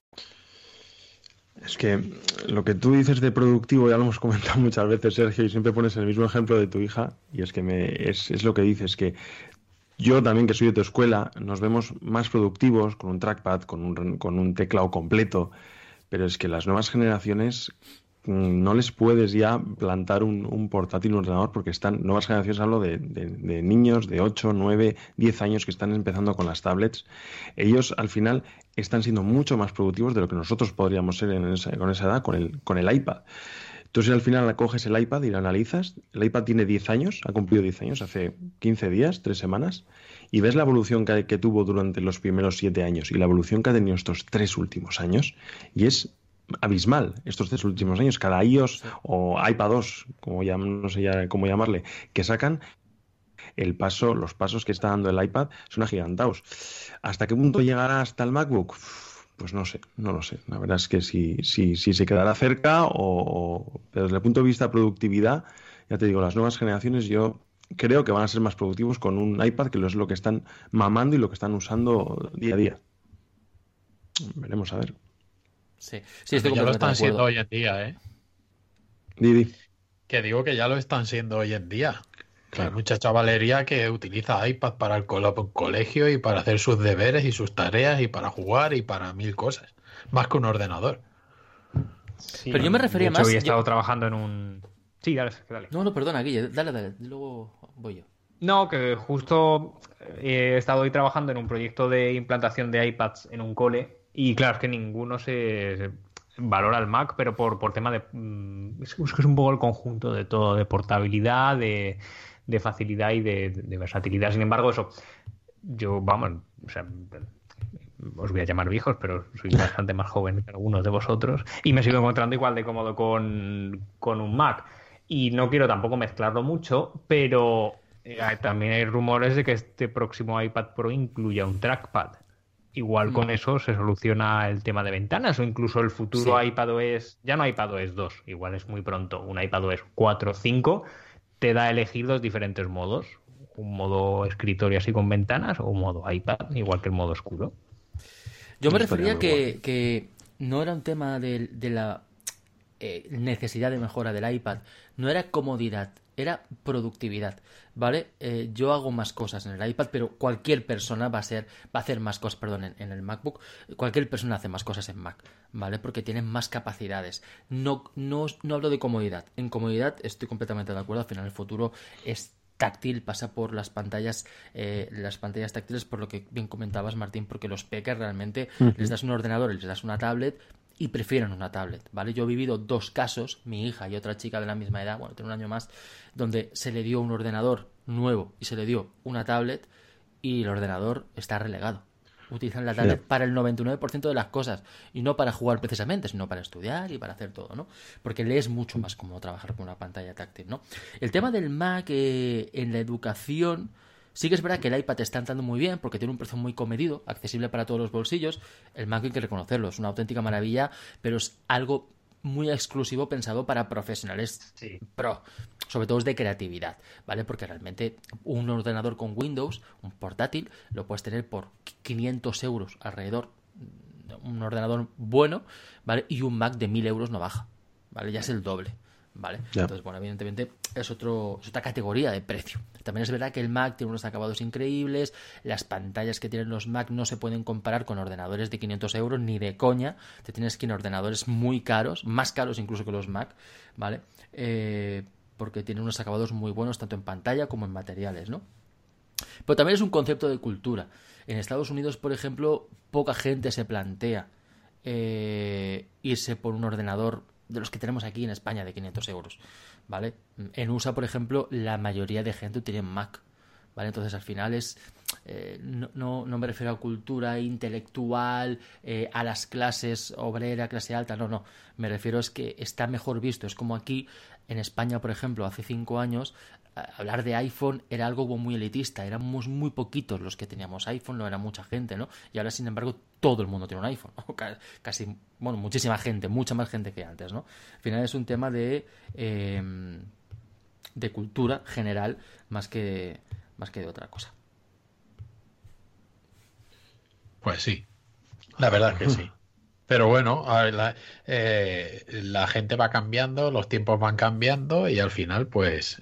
Es que lo que tú dices de productivo ya lo hemos comentado muchas veces, Sergio, y siempre pones el mismo ejemplo de tu hija, y es que me, es, es lo que dices, que yo también, que soy de tu escuela, nos vemos más productivos con un trackpad, con un, con un teclado completo, pero es que las nuevas generaciones no les puedes ya plantar un, portátil, un ordenador, porque están, nuevas generaciones hablo de, niños de 8, 9, 10 años que están empezando con las tablets. Ellos al final están siendo mucho más productivos de lo que nosotros podríamos ser en con esa edad, con el, con el iPad. Entonces al final coges el iPad y lo analizas. El iPad tiene 10 años, ha cumplido 10 años, hace 15 días, 3 semanas, y ves la evolución que, tuvo durante los primeros 7 años y la evolución que ha tenido estos 3 últimos años, y es abismal estos tres últimos años. Cada iOS o iPad 2, como no sé ya cómo llamarle, que sacan, el paso, los pasos que está dando el iPad son agigantados. ¿Hasta qué punto llegará hasta el MacBook? Pues no sé, no lo sé. La verdad es que si, si, si se quedará cerca o, Pero desde el punto de vista de productividad, ya te digo, las nuevas generaciones yo creo que van a ser más productivos con un iPad que es lo que están mamando y lo que están usando día a día. Veremos a ver. Sí, sí estoy ya lo están siendo hoy en día, ¿eh? Didi. Que digo que ya lo están siendo hoy en día. Hay mucha chavalería que utiliza iPad para el colegio y para hacer sus deberes y sus tareas y para jugar y para mil cosas. Más que un ordenador. Pero yo me refería de más. Hoy he estado trabajando en un. Sí, dale, dale. No, no, perdona, Guille, dale, dale. Luego voy yo. No, que justo he estado hoy trabajando en un proyecto de implantación de iPads en un cole. Y claro, es que ninguno se, valora el Mac, pero por, por tema de. Mm, es es un poco el conjunto de todo, de portabilidad, de de facilidad y de, versatilidad. Sin embargo, eso, yo, vamos, os voy a llamar viejos, pero soy bastante más joven que algunos de vosotros y me sigo encontrando igual de cómodo con, un Mac. Y no quiero tampoco mezclarlo mucho, pero eh, también hay rumores de que este próximo iPad Pro incluya un trackpad. Igual con mm. eso se soluciona el tema de ventanas o incluso el futuro iPad iPadOS, ya no iPadOS 2, igual es muy pronto, un iPadOS 4 o 5 te da a elegir dos diferentes modos. Un modo escritorio así con ventanas o un modo iPad, igual que el modo oscuro. Yo me refería que, que, no era un tema de, la eh, necesidad de mejora del iPad, no era comodidad, era productividad, ¿vale? Eh, yo hago más cosas en el iPad, pero cualquier persona va a ser, va a hacer más cosas, perdón, en, el MacBook, cualquier persona hace más cosas en Mac, ¿vale? Porque tienen más capacidades. No, no, no hablo de comodidad. En comodidad estoy completamente de acuerdo, al final el futuro es táctil pasa por las pantallas eh, las pantallas táctiles por lo que bien comentabas Martín porque los peques realmente les das un ordenador les das una tablet y prefieren una tablet, ¿vale? Yo he vivido dos casos, mi hija y otra chica de la misma edad, bueno, tiene un año más, donde se le dio un ordenador nuevo y se le dio una tablet y el ordenador está relegado. Utilizan la tablet para el 99% de las cosas y no para jugar precisamente, sino para estudiar y para hacer todo, ¿no? Porque le es mucho más cómodo trabajar con una pantalla táctil, ¿no? El tema del Mac eh, en la educación Sí que es verdad que el iPad está entrando muy bien porque tiene un precio muy comedido, accesible para todos los bolsillos. El Mac hay que reconocerlo, es una auténtica maravilla, pero es algo muy exclusivo pensado para profesionales pro, sobre todo es de creatividad, ¿vale? Porque realmente un ordenador con Windows, un portátil, lo puedes tener por 500 euros alrededor, un ordenador bueno, ¿vale? Y un Mac de 1000 euros no baja, ¿vale? Ya es el doble. ¿Vale? Entonces, bueno, evidentemente es, otro, es otra categoría de precio. También es verdad que el Mac tiene unos acabados increíbles, las pantallas que tienen los Mac no se pueden comparar con ordenadores de 500 euros ni de coña, te tienes que ir a ordenadores muy caros, más caros incluso que los Mac, ¿vale? Eh, porque tienen unos acabados muy buenos tanto en pantalla como en materiales, ¿no? Pero también es un concepto de cultura. En Estados Unidos, por ejemplo, poca gente se plantea eh, irse por un ordenador de los que tenemos aquí en España de 500 euros, ¿vale? En USA, por ejemplo, la mayoría de gente tiene Mac, ¿vale? Entonces, al final es... Eh, no, no, me refiero a cultura intelectual, eh, a las clases obrera, clase alta, no, no. Me refiero es que está mejor visto. Es como aquí en España, por ejemplo, hace cinco años, hablar de iPhone era algo muy elitista, éramos muy poquitos los que teníamos iPhone, no era mucha gente, ¿no? Y ahora, sin embargo, todo el mundo tiene un iPhone, casi, bueno, muchísima gente, mucha más gente que antes, ¿no? Al final es un tema de, em, de cultura general más que, más que de otra cosa. Pues sí, la verdad que sí. Pero bueno, la, eh, la, gente va cambiando, los tiempos van cambiando y al final, pues,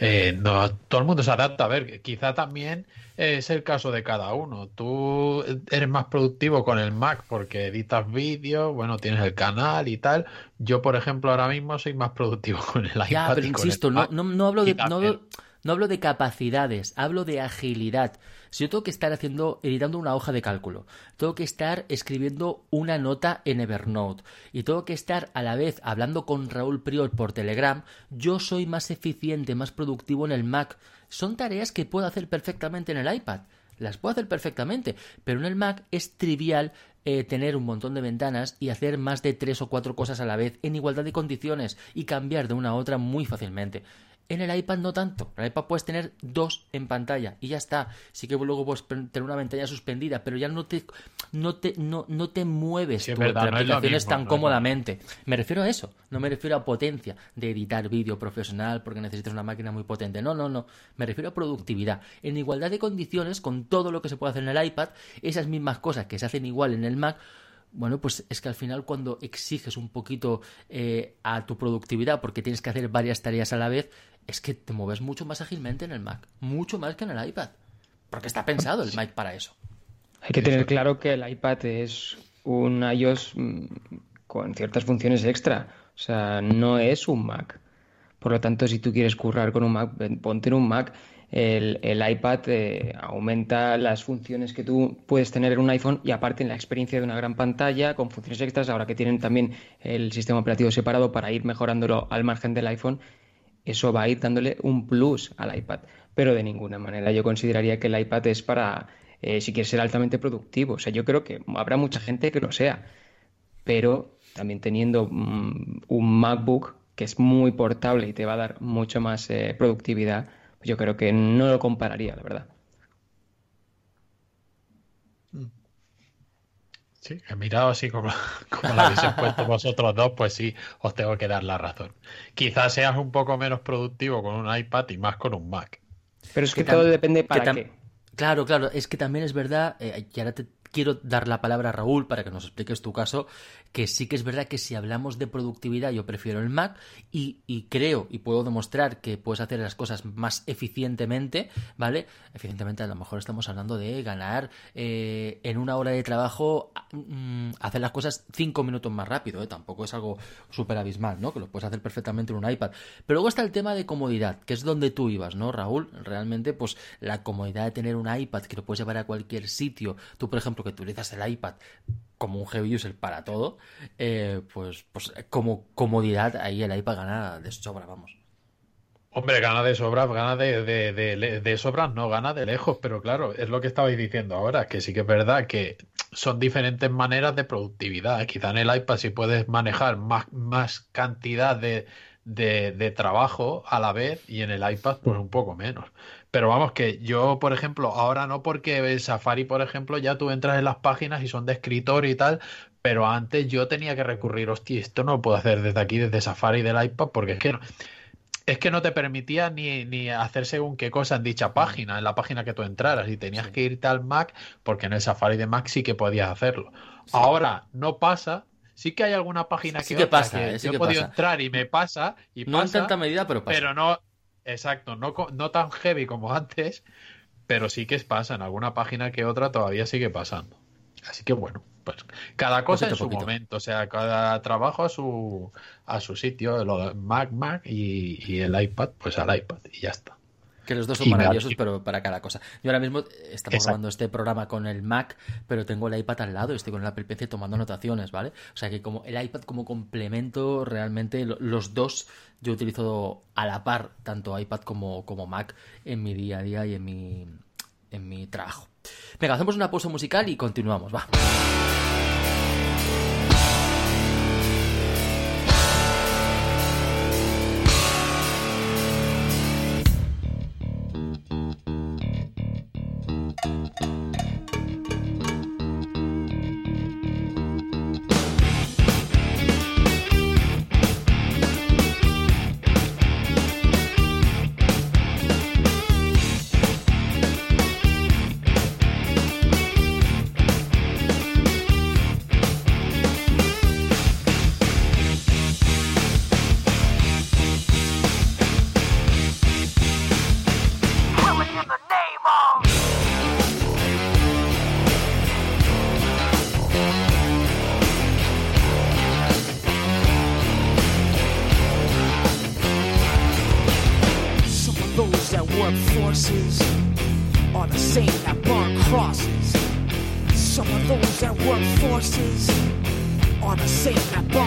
eh, no, todo el mundo se adapta. A ver, quizá también es el caso de cada uno. Tú eres más productivo con el Mac porque editas vídeos, bueno, tienes el canal y tal. Yo, por ejemplo, ahora mismo soy más productivo con el iPad. Ya, pero insisto, no, no, hablo de, no hablo de capacidades, hablo de agilidad. Si yo tengo que estar haciendo, editando una hoja de cálculo, tengo que estar escribiendo una nota en Evernote y tengo que estar a la vez hablando con Raúl Prior por Telegram, yo soy más eficiente, más productivo en el Mac. Son tareas que puedo hacer perfectamente en el iPad. Las puedo hacer perfectamente, pero en el Mac es trivial eh, tener un montón de ventanas y hacer más de tres o cuatro cosas a la vez en igualdad de condiciones y cambiar de una a otra muy fácilmente. En el iPad no tanto. En el iPad puedes tener dos en pantalla y ya está. Sí que luego puedes tener una pantalla suspendida, pero ya no te, no te, no, no te mueves sí, aplicaciones tan cómodamente. Me refiero a eso. No me refiero a potencia de editar vídeo profesional porque necesitas una máquina muy potente. No, no, no. Me refiero a productividad. En igualdad de condiciones, con todo lo que se puede hacer en el iPad, esas mismas cosas que se hacen igual en el Mac, bueno, pues es que al final cuando exiges un poquito eh, a tu productividad porque tienes que hacer varias tareas a la vez, es que te mueves mucho más ágilmente en el Mac, mucho más que en el iPad, porque está pensado el Mac para eso. Hay que tener claro que el iPad es un iOS mm, con ciertas funciones extra, o sea, no es un Mac. Por lo tanto, si tú quieres currar con un Mac, ponte en un Mac. El, iPad eh, aumenta las funciones que tú puedes tener en un iPhone y aparte en la experiencia de una gran pantalla con funciones extras, ahora que tienen también el sistema operativo separado para ir mejorándolo al margen del iPhone, eso va a ir dándole un plus al iPad. Pero de ninguna manera yo consideraría que el iPad es para, eh, si quieres ser altamente productivo. O sea, yo creo que habrá mucha gente que lo sea. Pero también teniendo mm, un MacBook que es muy portable y te va a dar mucho más eh, productividad, yo creo que no lo compararía, la verdad. Sí, he mirado así como, como la habéis puesto vosotros dos, pues sí, os tengo que dar la razón. Quizás seas un poco menos productivo con un iPad y más con un Mac. Pero es que, todo depende para qué. Claro, claro, es que también es verdad, eh, y ahora te quiero dar la palabra a Raúl para que nos expliques tu caso, que sí que es verdad que si hablamos de productividad yo prefiero el Mac y, creo y puedo demostrar que puedes hacer las cosas más eficientemente, ¿vale? Eficientemente a lo mejor estamos hablando de ganar eh, en una hora de trabajo, mm, hacer las cosas cinco minutos más rápido, ¿eh? Tampoco es algo súper abismal, ¿no? Que lo puedes hacer perfectamente en un iPad. Pero luego está el tema de comodidad, que es donde tú ibas, ¿no, Raúl? Realmente, pues la comodidad de tener un iPad que lo puedes llevar a cualquier sitio. Tú, por ejemplo, que utilizas el iPad como un heavy user para todo, eh, pues, pues como comodidad ahí el iPad gana de sobra, vamos. Hombre, gana de sobra, gana de, de, de, de sobras, no gana de lejos, pero claro, es lo que estabais diciendo ahora, que sí que es verdad que son diferentes maneras de productividad. Quizá en el iPad sí puedes manejar más, más cantidad de, de, trabajo a la vez y en el iPad pues un poco menos. Pero vamos, que yo, por ejemplo, ahora no porque el Safari, por ejemplo, ya tú entras en las páginas y son de escritorio y tal, pero antes yo tenía que recurrir, hostia, esto no lo puedo hacer desde aquí, desde Safari del iPad, porque es que no, es que no te permitía ni, ni hacer según qué cosa en dicha página, en la página que tú entraras, y tenías que irte al Mac, porque en el Safari de Mac sí que podías hacerlo. Ahora no pasa, sí que hay alguna página que, pasa, eh, yo he podido entrar y me pasa y no en tanta medida pero pasa. pero no Exacto, no, no tan heavy como antes, pero sí que pasa. En alguna página que otra todavía sigue pasando. Así que bueno, pues cada cosa en su momento, o sea, cada trabajo a su, a su sitio, lo Mac, Mac y, y el iPad, pues al iPad y ya está. Que los dos son maravillosos, pero para cada cosa. Yo ahora mismo estamos grabando este programa con el Mac, pero tengo el iPad al lado y estoy con el Apple Pencil tomando anotaciones, ¿vale? O sea que como el iPad como complemento, realmente los dos yo utilizo a la par, tanto iPad como, como Mac, en mi día a día y en mi, en mi trabajo. Venga, hacemos una pausa musical y continuamos, va.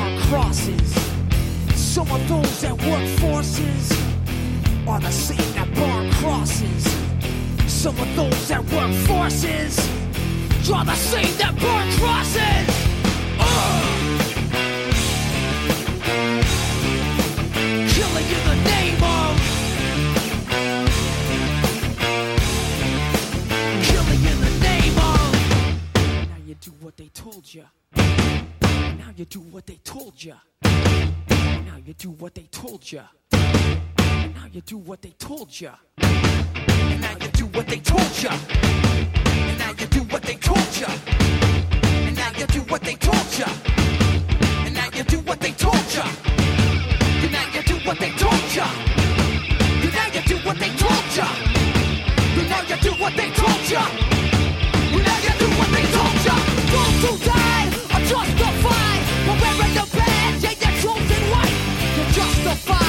That crosses. Some of those that work forces are the same that burn crosses. Some of those that work forces are the same that burn crosses. Ugh! Killing in the name of Killing in the name of Now you do what they told you. Now you do what they told you. Now you do what they told you. Now you do what they told you. And now you do what they told you. And now you do what they told you. And now you do what they told you. And now you do what they told you. And now you do what they told you. And now you do what they told you. And now you do what they told you. And now you do what they told you. Who died are justified for justified.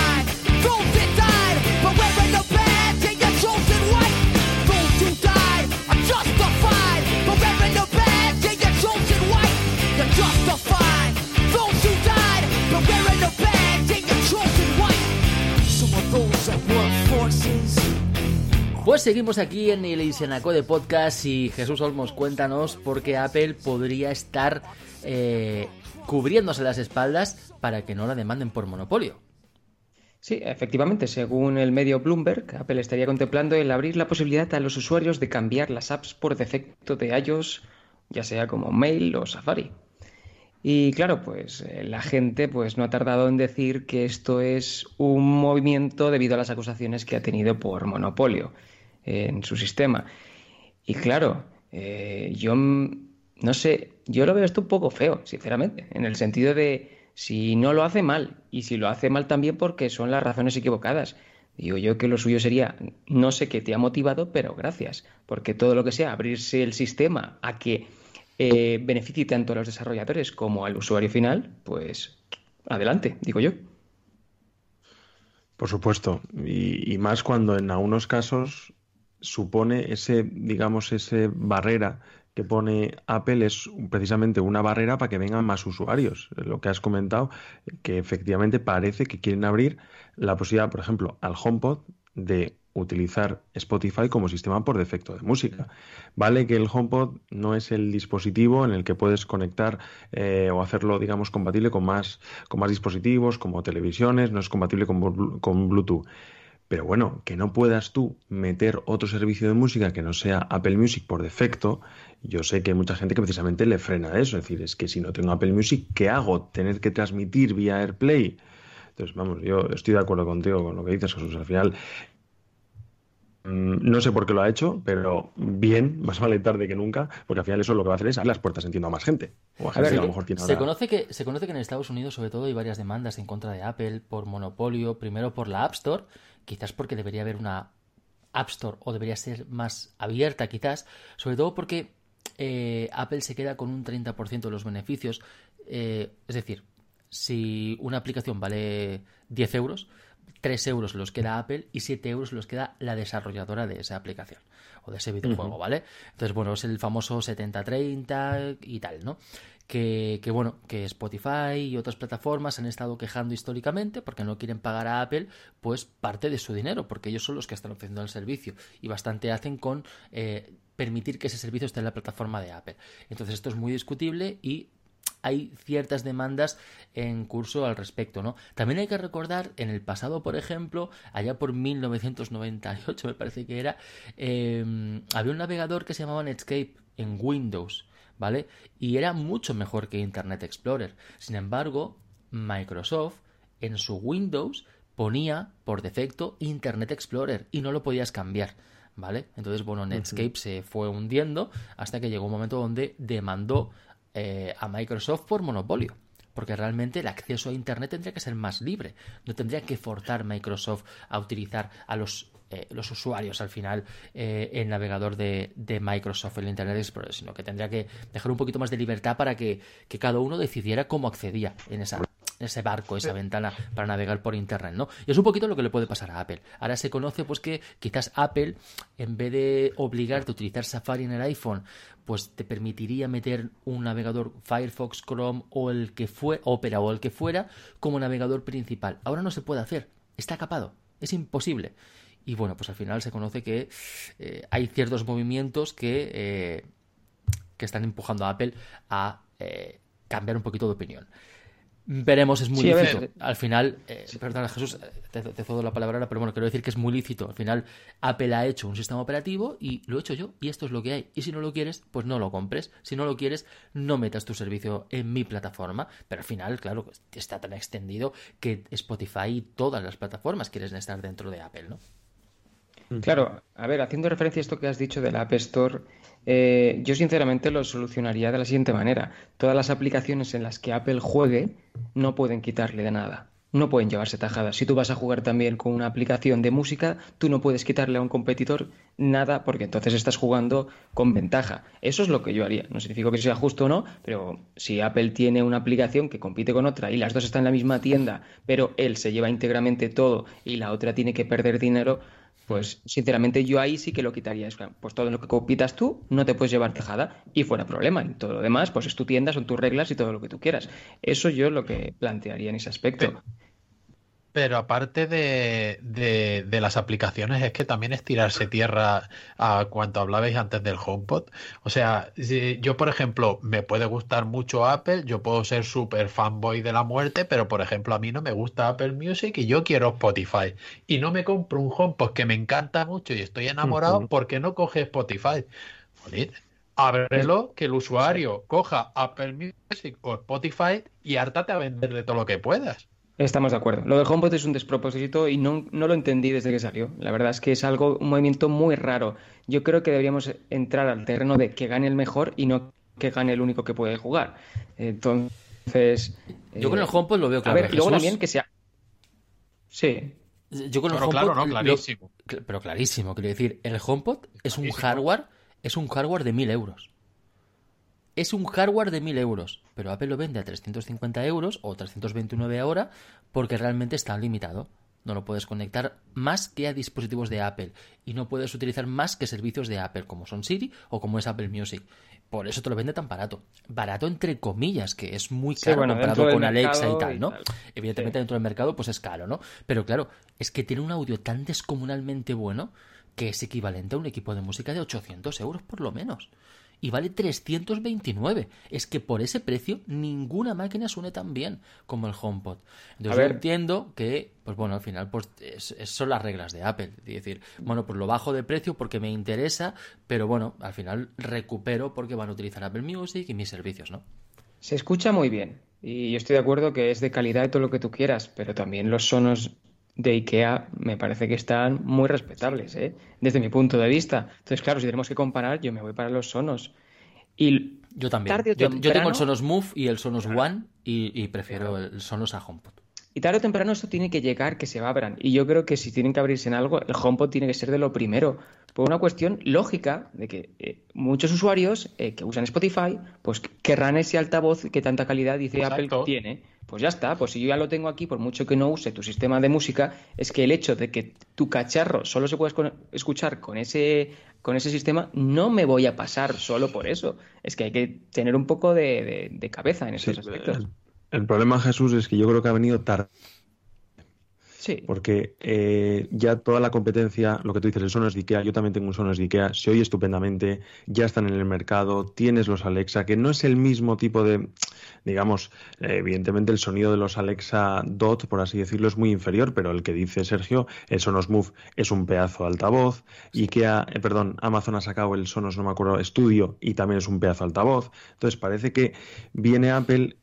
Pues seguimos aquí en el Isenaco de Podcast y Jesús Olmos, cuéntanos por qué Apple podría estar eh, cubriéndose las espaldas para que no la demanden por monopolio. Sí, efectivamente, según el medio Bloomberg, Apple estaría contemplando el abrir la posibilidad a los usuarios de cambiar las apps por defecto de iOS, ya sea como Mail o Safari. Y claro, pues eh, la gente pues no ha tardado en decir que esto es un movimiento debido a las acusaciones que ha tenido por monopolio en su sistema. Y claro, eh, yo no sé, yo lo veo esto un poco feo, sinceramente, en el sentido de si no lo hace mal y si lo hace mal también porque son las razones equivocadas. Digo yo que lo suyo sería, no sé qué te ha motivado, pero gracias, porque todo lo que sea abrirse el sistema a que eh, beneficie tanto a los desarrolladores como al usuario final, pues adelante, digo yo. Por supuesto, y, y más cuando en algunos casos supone ese, digamos, ese barrera que pone Apple es precisamente una barrera para que vengan más usuarios. Lo que has comentado, que efectivamente parece que quieren abrir la posibilidad, por ejemplo, al HomePod de utilizar Spotify como sistema por defecto de música. Vale que el HomePod no es el dispositivo en el que puedes conectar eh, o hacerlo, digamos, compatible con más, con más dispositivos, como televisiones, no es compatible con, con Bluetooth. Pero bueno, que no puedas tú meter otro servicio de música que no sea Apple Music por defecto, yo sé que hay mucha gente que precisamente le frena eso. Es decir, es que si no tengo Apple Music, ¿qué hago? ¿Tener que transmitir vía AirPlay? Entonces, vamos, yo estoy de acuerdo contigo con lo que dices, Jesús. Al final, mm, no sé por qué lo ha hecho, pero bien, más vale tarde que nunca, porque al final eso lo que va a hacer es abrir las puertas, entiendo, a más gente. O a gente que a lo mejor tiene se, ahora- conoce que, se conoce que en Estados Unidos, sobre todo, hay varias demandas en contra de Apple por monopolio, primero por la App Store, quizás porque debería haber una App Store o debería ser más abierta, quizás, sobre todo porque eh, Apple se queda con un 30% de los beneficios. Eh, es decir, si una aplicación vale 10 euros, 3 euros los queda Apple y 7 euros los queda la desarrolladora de esa aplicación o de ese videojuego. ¿vale? Entonces, bueno, es el famoso 70-30 y tal, ¿no? Que, que, bueno, que Spotify y otras plataformas han estado quejando históricamente porque no quieren pagar a Apple pues parte de su dinero, porque ellos son los que están ofreciendo el servicio y bastante hacen con eh, permitir que ese servicio esté en la plataforma de Apple. Entonces esto es muy discutible y hay ciertas demandas en curso al respecto, ¿no? También hay que recordar, en el pasado, por ejemplo, allá por 1998 me parece que era, eh, había un navegador que se llamaba Netscape en Windows, ¿vale? Y era mucho mejor que Internet Explorer. Sin embargo, Microsoft en su Windows ponía por defecto Internet Explorer y no lo podías cambiar. ¿Vale? Entonces, bueno, Netscape se fue hundiendo hasta que llegó un momento donde demandó eh, a Microsoft por monopolio. Porque realmente el acceso a Internet tendría que ser más libre. No tendría que forzar Microsoft a utilizar a los, eh, los usuarios al final eh, el navegador de, de Microsoft, el Internet Explorer, sino que tendría que dejar un poquito más de libertad para que, que cada uno decidiera cómo accedía en esa, ese barco, esa ventana para navegar por internet, ¿no? Y es un poquito lo que le puede pasar a Apple. Ahora se conoce pues que quizás Apple, en vez de obligarte a utilizar Safari en el iPhone, pues te permitiría meter un navegador Firefox, Chrome o el que fue, Opera o el que fuera, como navegador principal. Ahora no se puede hacer, está capado, es imposible. Y bueno, pues al final se conoce que eh, hay ciertos movimientos que, eh, que están empujando a Apple a eh, cambiar un poquito de opinión. Veremos, es muy lícito. Al final, eh, perdona Jesús, te, te cedo la palabra ahora, pero bueno, quiero decir que es muy lícito. Al final, Apple ha hecho un sistema operativo y lo he hecho yo y esto es lo que hay. Y si no lo quieres, pues no lo compres. Si no lo quieres, no metas tu servicio en mi plataforma. Pero al final, claro, está tan extendido que Spotify y todas las plataformas quieren estar dentro de Apple, ¿no? Claro, a ver, haciendo referencia a esto que has dicho del App Store, eh, yo sinceramente lo solucionaría de la siguiente manera. Todas las aplicaciones en las que Apple juegue no pueden quitarle de nada. No pueden llevarse tajadas. Si tú vas a jugar también con una aplicación de música, tú no puedes quitarle a un competidor nada porque entonces estás jugando con ventaja. Eso es lo que yo haría. No significa que sea justo o no, pero si Apple tiene una aplicación que compite con otra y las dos están en la misma tienda, pero él se lleva íntegramente todo y la otra tiene que perder dinero, pues sinceramente yo ahí sí que lo quitaría. Pues todo lo que compitas tú no te puedes llevar tejada y fuera problema. Y todo lo demás, pues es tu tienda, son tus reglas y todo lo que tú quieras. Eso yo es lo que plantearía en ese aspecto. Pero aparte de, de, las aplicaciones, es que también es tirarse tierra a cuanto hablabais antes del HomePod. O sea, si yo, por ejemplo, me puede gustar mucho Apple, yo puedo ser súper fanboy de la muerte, pero por ejemplo, a mí no me gusta Apple Music y yo quiero Spotify. Y no me compro un HomePod que me encanta mucho y estoy enamorado, porque no coge Spotify? Joder, ábrelo, que el usuario coja Apple Music o Spotify y hártate a vender de todo lo que puedas. Estamos de acuerdo. Lo del HomePod es un despropósito y no, no, lo entendí desde que salió. La verdad es que es algo, un movimiento muy raro. Yo creo que deberíamos entrar al terreno de que gane el mejor y no que gane el único que puede jugar. Entonces. Yo con el eh, HomePod lo veo claro. A ver, y luego también que sea. Sí. Yo con el HomePod. Claro, no, clarísimo. Pero clarísimo, quiero decir, el HomePod es un hardware, es un hardware de mil euros es un hardware de 1000 euros, pero Apple lo vende a 350 euros o 329 ahora porque realmente está limitado. No lo puedes conectar más que a dispositivos de Apple y no puedes utilizar más que servicios de Apple, como son Siri o como es Apple Music. Por eso te lo vende tan barato. Barato entre comillas, que es muy caro comparado con Alexa y tal, ¿no? Evidentemente dentro del mercado pues es caro, ¿no? Pero claro, es que tiene un audio tan descomunalmente bueno que es equivalente a un equipo de música de 800 euros por lo menos y vale 329. Es que por ese precio ninguna máquina suene tan bien como el HomePod. Entonces yo entiendo que, pues bueno, al final pues son las reglas de Apple. Es decir, bueno, pues lo bajo de precio porque me interesa, pero bueno, al final recupero porque van a utilizar Apple Music y mis servicios, ¿no? Se escucha muy bien. Y yo estoy de acuerdo que es de calidad y todo lo que tú quieras, pero también los sonos de IKEA me parece que están muy respetables, ¿eh? desde mi punto de vista. Entonces, claro, si tenemos que comparar, yo me voy para los Sonos. Y yo también. yo, tengo el Sonos Move y el Sonos One y, prefiero el Sonos a HomePod. Y tarde o temprano esto tiene que llegar, que se abran. Y yo creo que si tienen que abrirse en algo, el HomePod tiene que ser de lo primero. Por una cuestión lógica de que eh, muchos usuarios eh, que usan Spotify, pues querrán ese altavoz que tanta calidad dice Apple tiene pues ya está, pues si yo ya lo tengo aquí, por mucho que no use tu sistema de música, es que el hecho de que tu cacharro solo se pueda escuchar con ese, con ese sistema, no me voy a pasar solo por eso. Es que hay que tener un poco de, cabeza en esos aspectos. El, problema, Jesús, es que yo creo que ha venido tarde. Porque eh, ya toda la competencia, lo que tú dices, el Sonos de IKEA, yo también tengo un Sonos de IKEA, se oye estupendamente, ya están en el mercado, tienes los Alexa, que no es el mismo tipo de, digamos, eh, evidentemente el sonido de los Alexa Dot, por así decirlo, es muy inferior, pero el que dice Sergio, el Sonos Move es un pedazo de altavoz, IKEA, eh, perdón, Amazon ha sacado el Sonos, no me acuerdo, Studio y también es un pedazo de altavoz. Entonces parece que viene Apple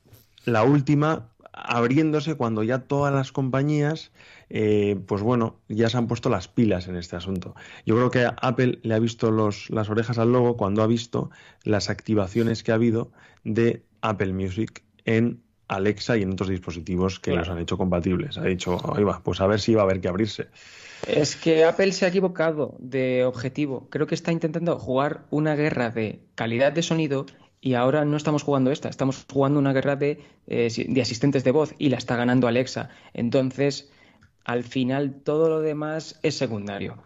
la última abriéndose cuando ya todas las compañías, eh, pues bueno, ya se han puesto las pilas en este asunto. Yo creo que Apple le ha visto los, las orejas al logo cuando ha visto las activaciones que ha habido de Apple Music en Alexa y en otros dispositivos que los han hecho compatibles. Ha dicho, va, pues a ver si va a haber que abrirse. Es que Apple se ha equivocado de objetivo. Creo que está intentando jugar una guerra de calidad de sonido Y ahora no estamos jugando esta, estamos jugando una guerra de, eh, de asistentes de voz y la está ganando Alexa. Entonces, al final todo lo demás es secundario.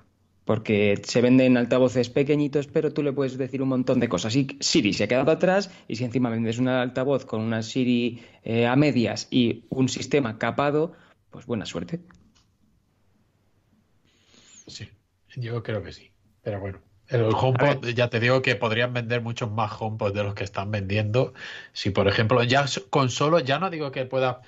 Porque se venden altavoces pequeñitos, pero tú le puedes decir un montón de cosas. Y Siri se ha quedado atrás, y si encima vendes un altavoz con una Siri eh, a medias y un sistema capado, pues buena suerte. Sí, yo creo que sí. Pero bueno. El HomePod, ya te digo que podrían vender muchos más HomePod de los que están vendiendo. Si, por ejemplo, ya con solo, ya no digo que pueda,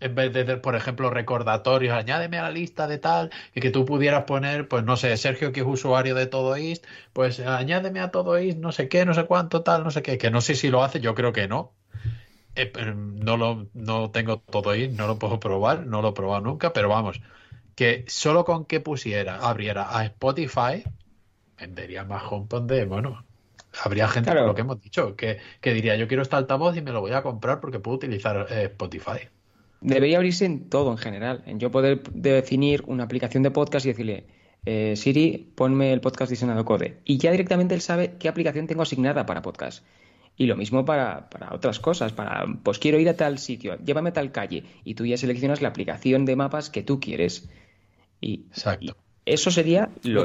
en vez de, por ejemplo, recordatorios, añádeme a la lista de tal, y que tú pudieras poner, pues no sé, Sergio, que es usuario de Todo East, pues añádeme a Todo East, no sé qué, no sé cuánto, tal, no sé qué, que no sé si lo hace, yo creo que no. Eh, no lo no tengo Todo East, no lo puedo probar, no lo he probado nunca, pero vamos, que solo con que pusiera, abriera a Spotify, vendería más HomePod de, bueno, habría gente, claro. lo que hemos dicho, que, que, diría, yo quiero este altavoz y me lo voy a comprar porque puedo utilizar eh, Spotify. Debería abrirse en todo en general, en yo poder definir una aplicación de podcast y decirle, eh, Siri, ponme el podcast diseñado Code. Y ya directamente él sabe qué aplicación tengo asignada para podcast. Y lo mismo para, para, otras cosas, para, pues quiero ir a tal sitio, llévame a tal calle, y tú ya seleccionas la aplicación de mapas que tú quieres. Y, Exacto. Y eso sería lo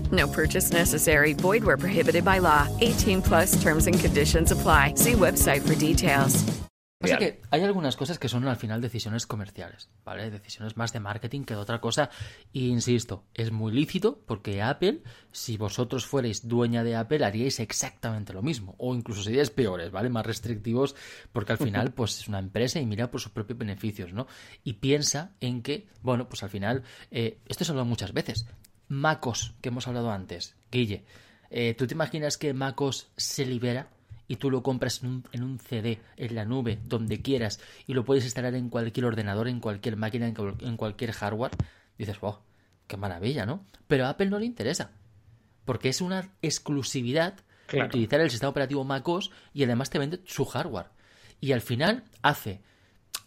No purchase necessary. Void where prohibited by law. 18 plus terms and conditions apply. See website for details. Pasa que hay algunas cosas que son al final decisiones comerciales, ¿vale? Decisiones más de marketing que de otra cosa. Y insisto, es muy lícito porque Apple, si vosotros fuerais dueña de Apple, haríais exactamente lo mismo. O incluso seríais peores, ¿vale? Más restrictivos, porque al final, pues es una empresa y mira por sus propios beneficios, ¿no? Y piensa en que, bueno, pues al final, eh, esto se ha hablado muchas veces. MacOS, que hemos hablado antes, Guille, eh, ¿tú te imaginas que MacOS se libera y tú lo compras en un, en un, CD, en la nube, donde quieras, y lo puedes instalar en cualquier ordenador, en cualquier máquina, en, en cualquier hardware? Dices, wow, qué maravilla, ¿no? Pero a Apple no le interesa, porque es una exclusividad claro. utilizar el sistema operativo MacOS y además te vende su hardware. Y al final hace,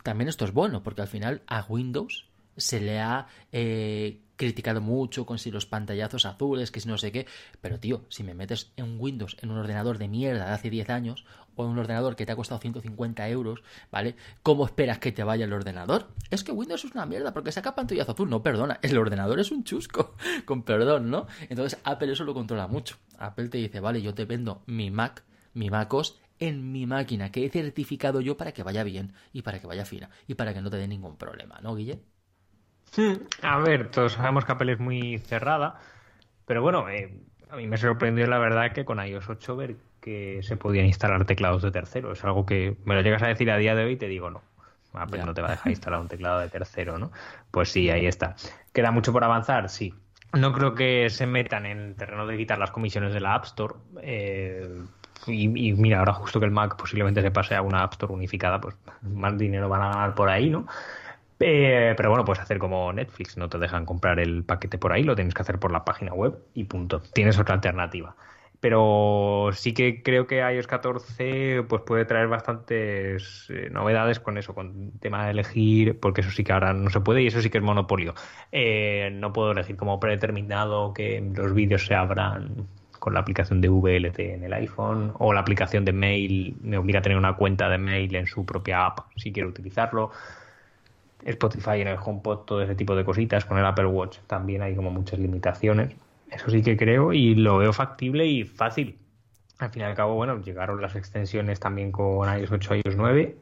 también esto es bueno, porque al final a Windows se le ha eh, criticado mucho con si los pantallazos azules, que si no sé qué. Pero tío, si me metes en Windows en un ordenador de mierda de hace 10 años, o en un ordenador que te ha costado 150 euros, ¿vale? ¿Cómo esperas que te vaya el ordenador? Es que Windows es una mierda porque saca pantallazo azul. No, perdona, el ordenador es un chusco, con perdón, ¿no? Entonces Apple eso lo controla mucho. Apple te dice, vale, yo te vendo mi Mac, mi MacOS en mi máquina que he certificado yo para que vaya bien y para que vaya fina y para que no te dé ningún problema, ¿no, Guille? A ver, todos sabemos que Apple es muy cerrada, pero bueno, eh, a mí me sorprendió la verdad que con iOS 8 ver que se podían instalar teclados de tercero. Es algo que me lo llegas a decir a día de hoy y te digo no. Apple ya. no te va a dejar instalar un teclado de tercero, ¿no? Pues sí, ahí está. ¿Queda mucho por avanzar? Sí. No creo que se metan en el terreno de quitar las comisiones de la App Store. Eh, y, y, mira, ahora justo que el Mac posiblemente se pase a una App Store unificada, pues más dinero van a ganar por ahí, ¿no? Eh, pero bueno, puedes hacer como Netflix, no te dejan comprar el paquete por ahí, lo tienes que hacer por la página web y punto. Tienes otra alternativa. Pero sí que creo que iOS 14 pues puede traer bastantes eh, novedades con eso, con el tema de elegir, porque eso sí que ahora no se puede y eso sí que es monopolio. Eh, no puedo elegir como predeterminado que los vídeos se abran con la aplicación de VLT en el iPhone o la aplicación de mail me obliga a tener una cuenta de mail en su propia app si quiero utilizarlo. Spotify en el HomePod, todo ese tipo de cositas. Con el Apple Watch también hay como muchas limitaciones. Eso sí que creo y lo veo factible y fácil. Al fin y al cabo, bueno, llegaron las extensiones también con iOS 8 iOS 9.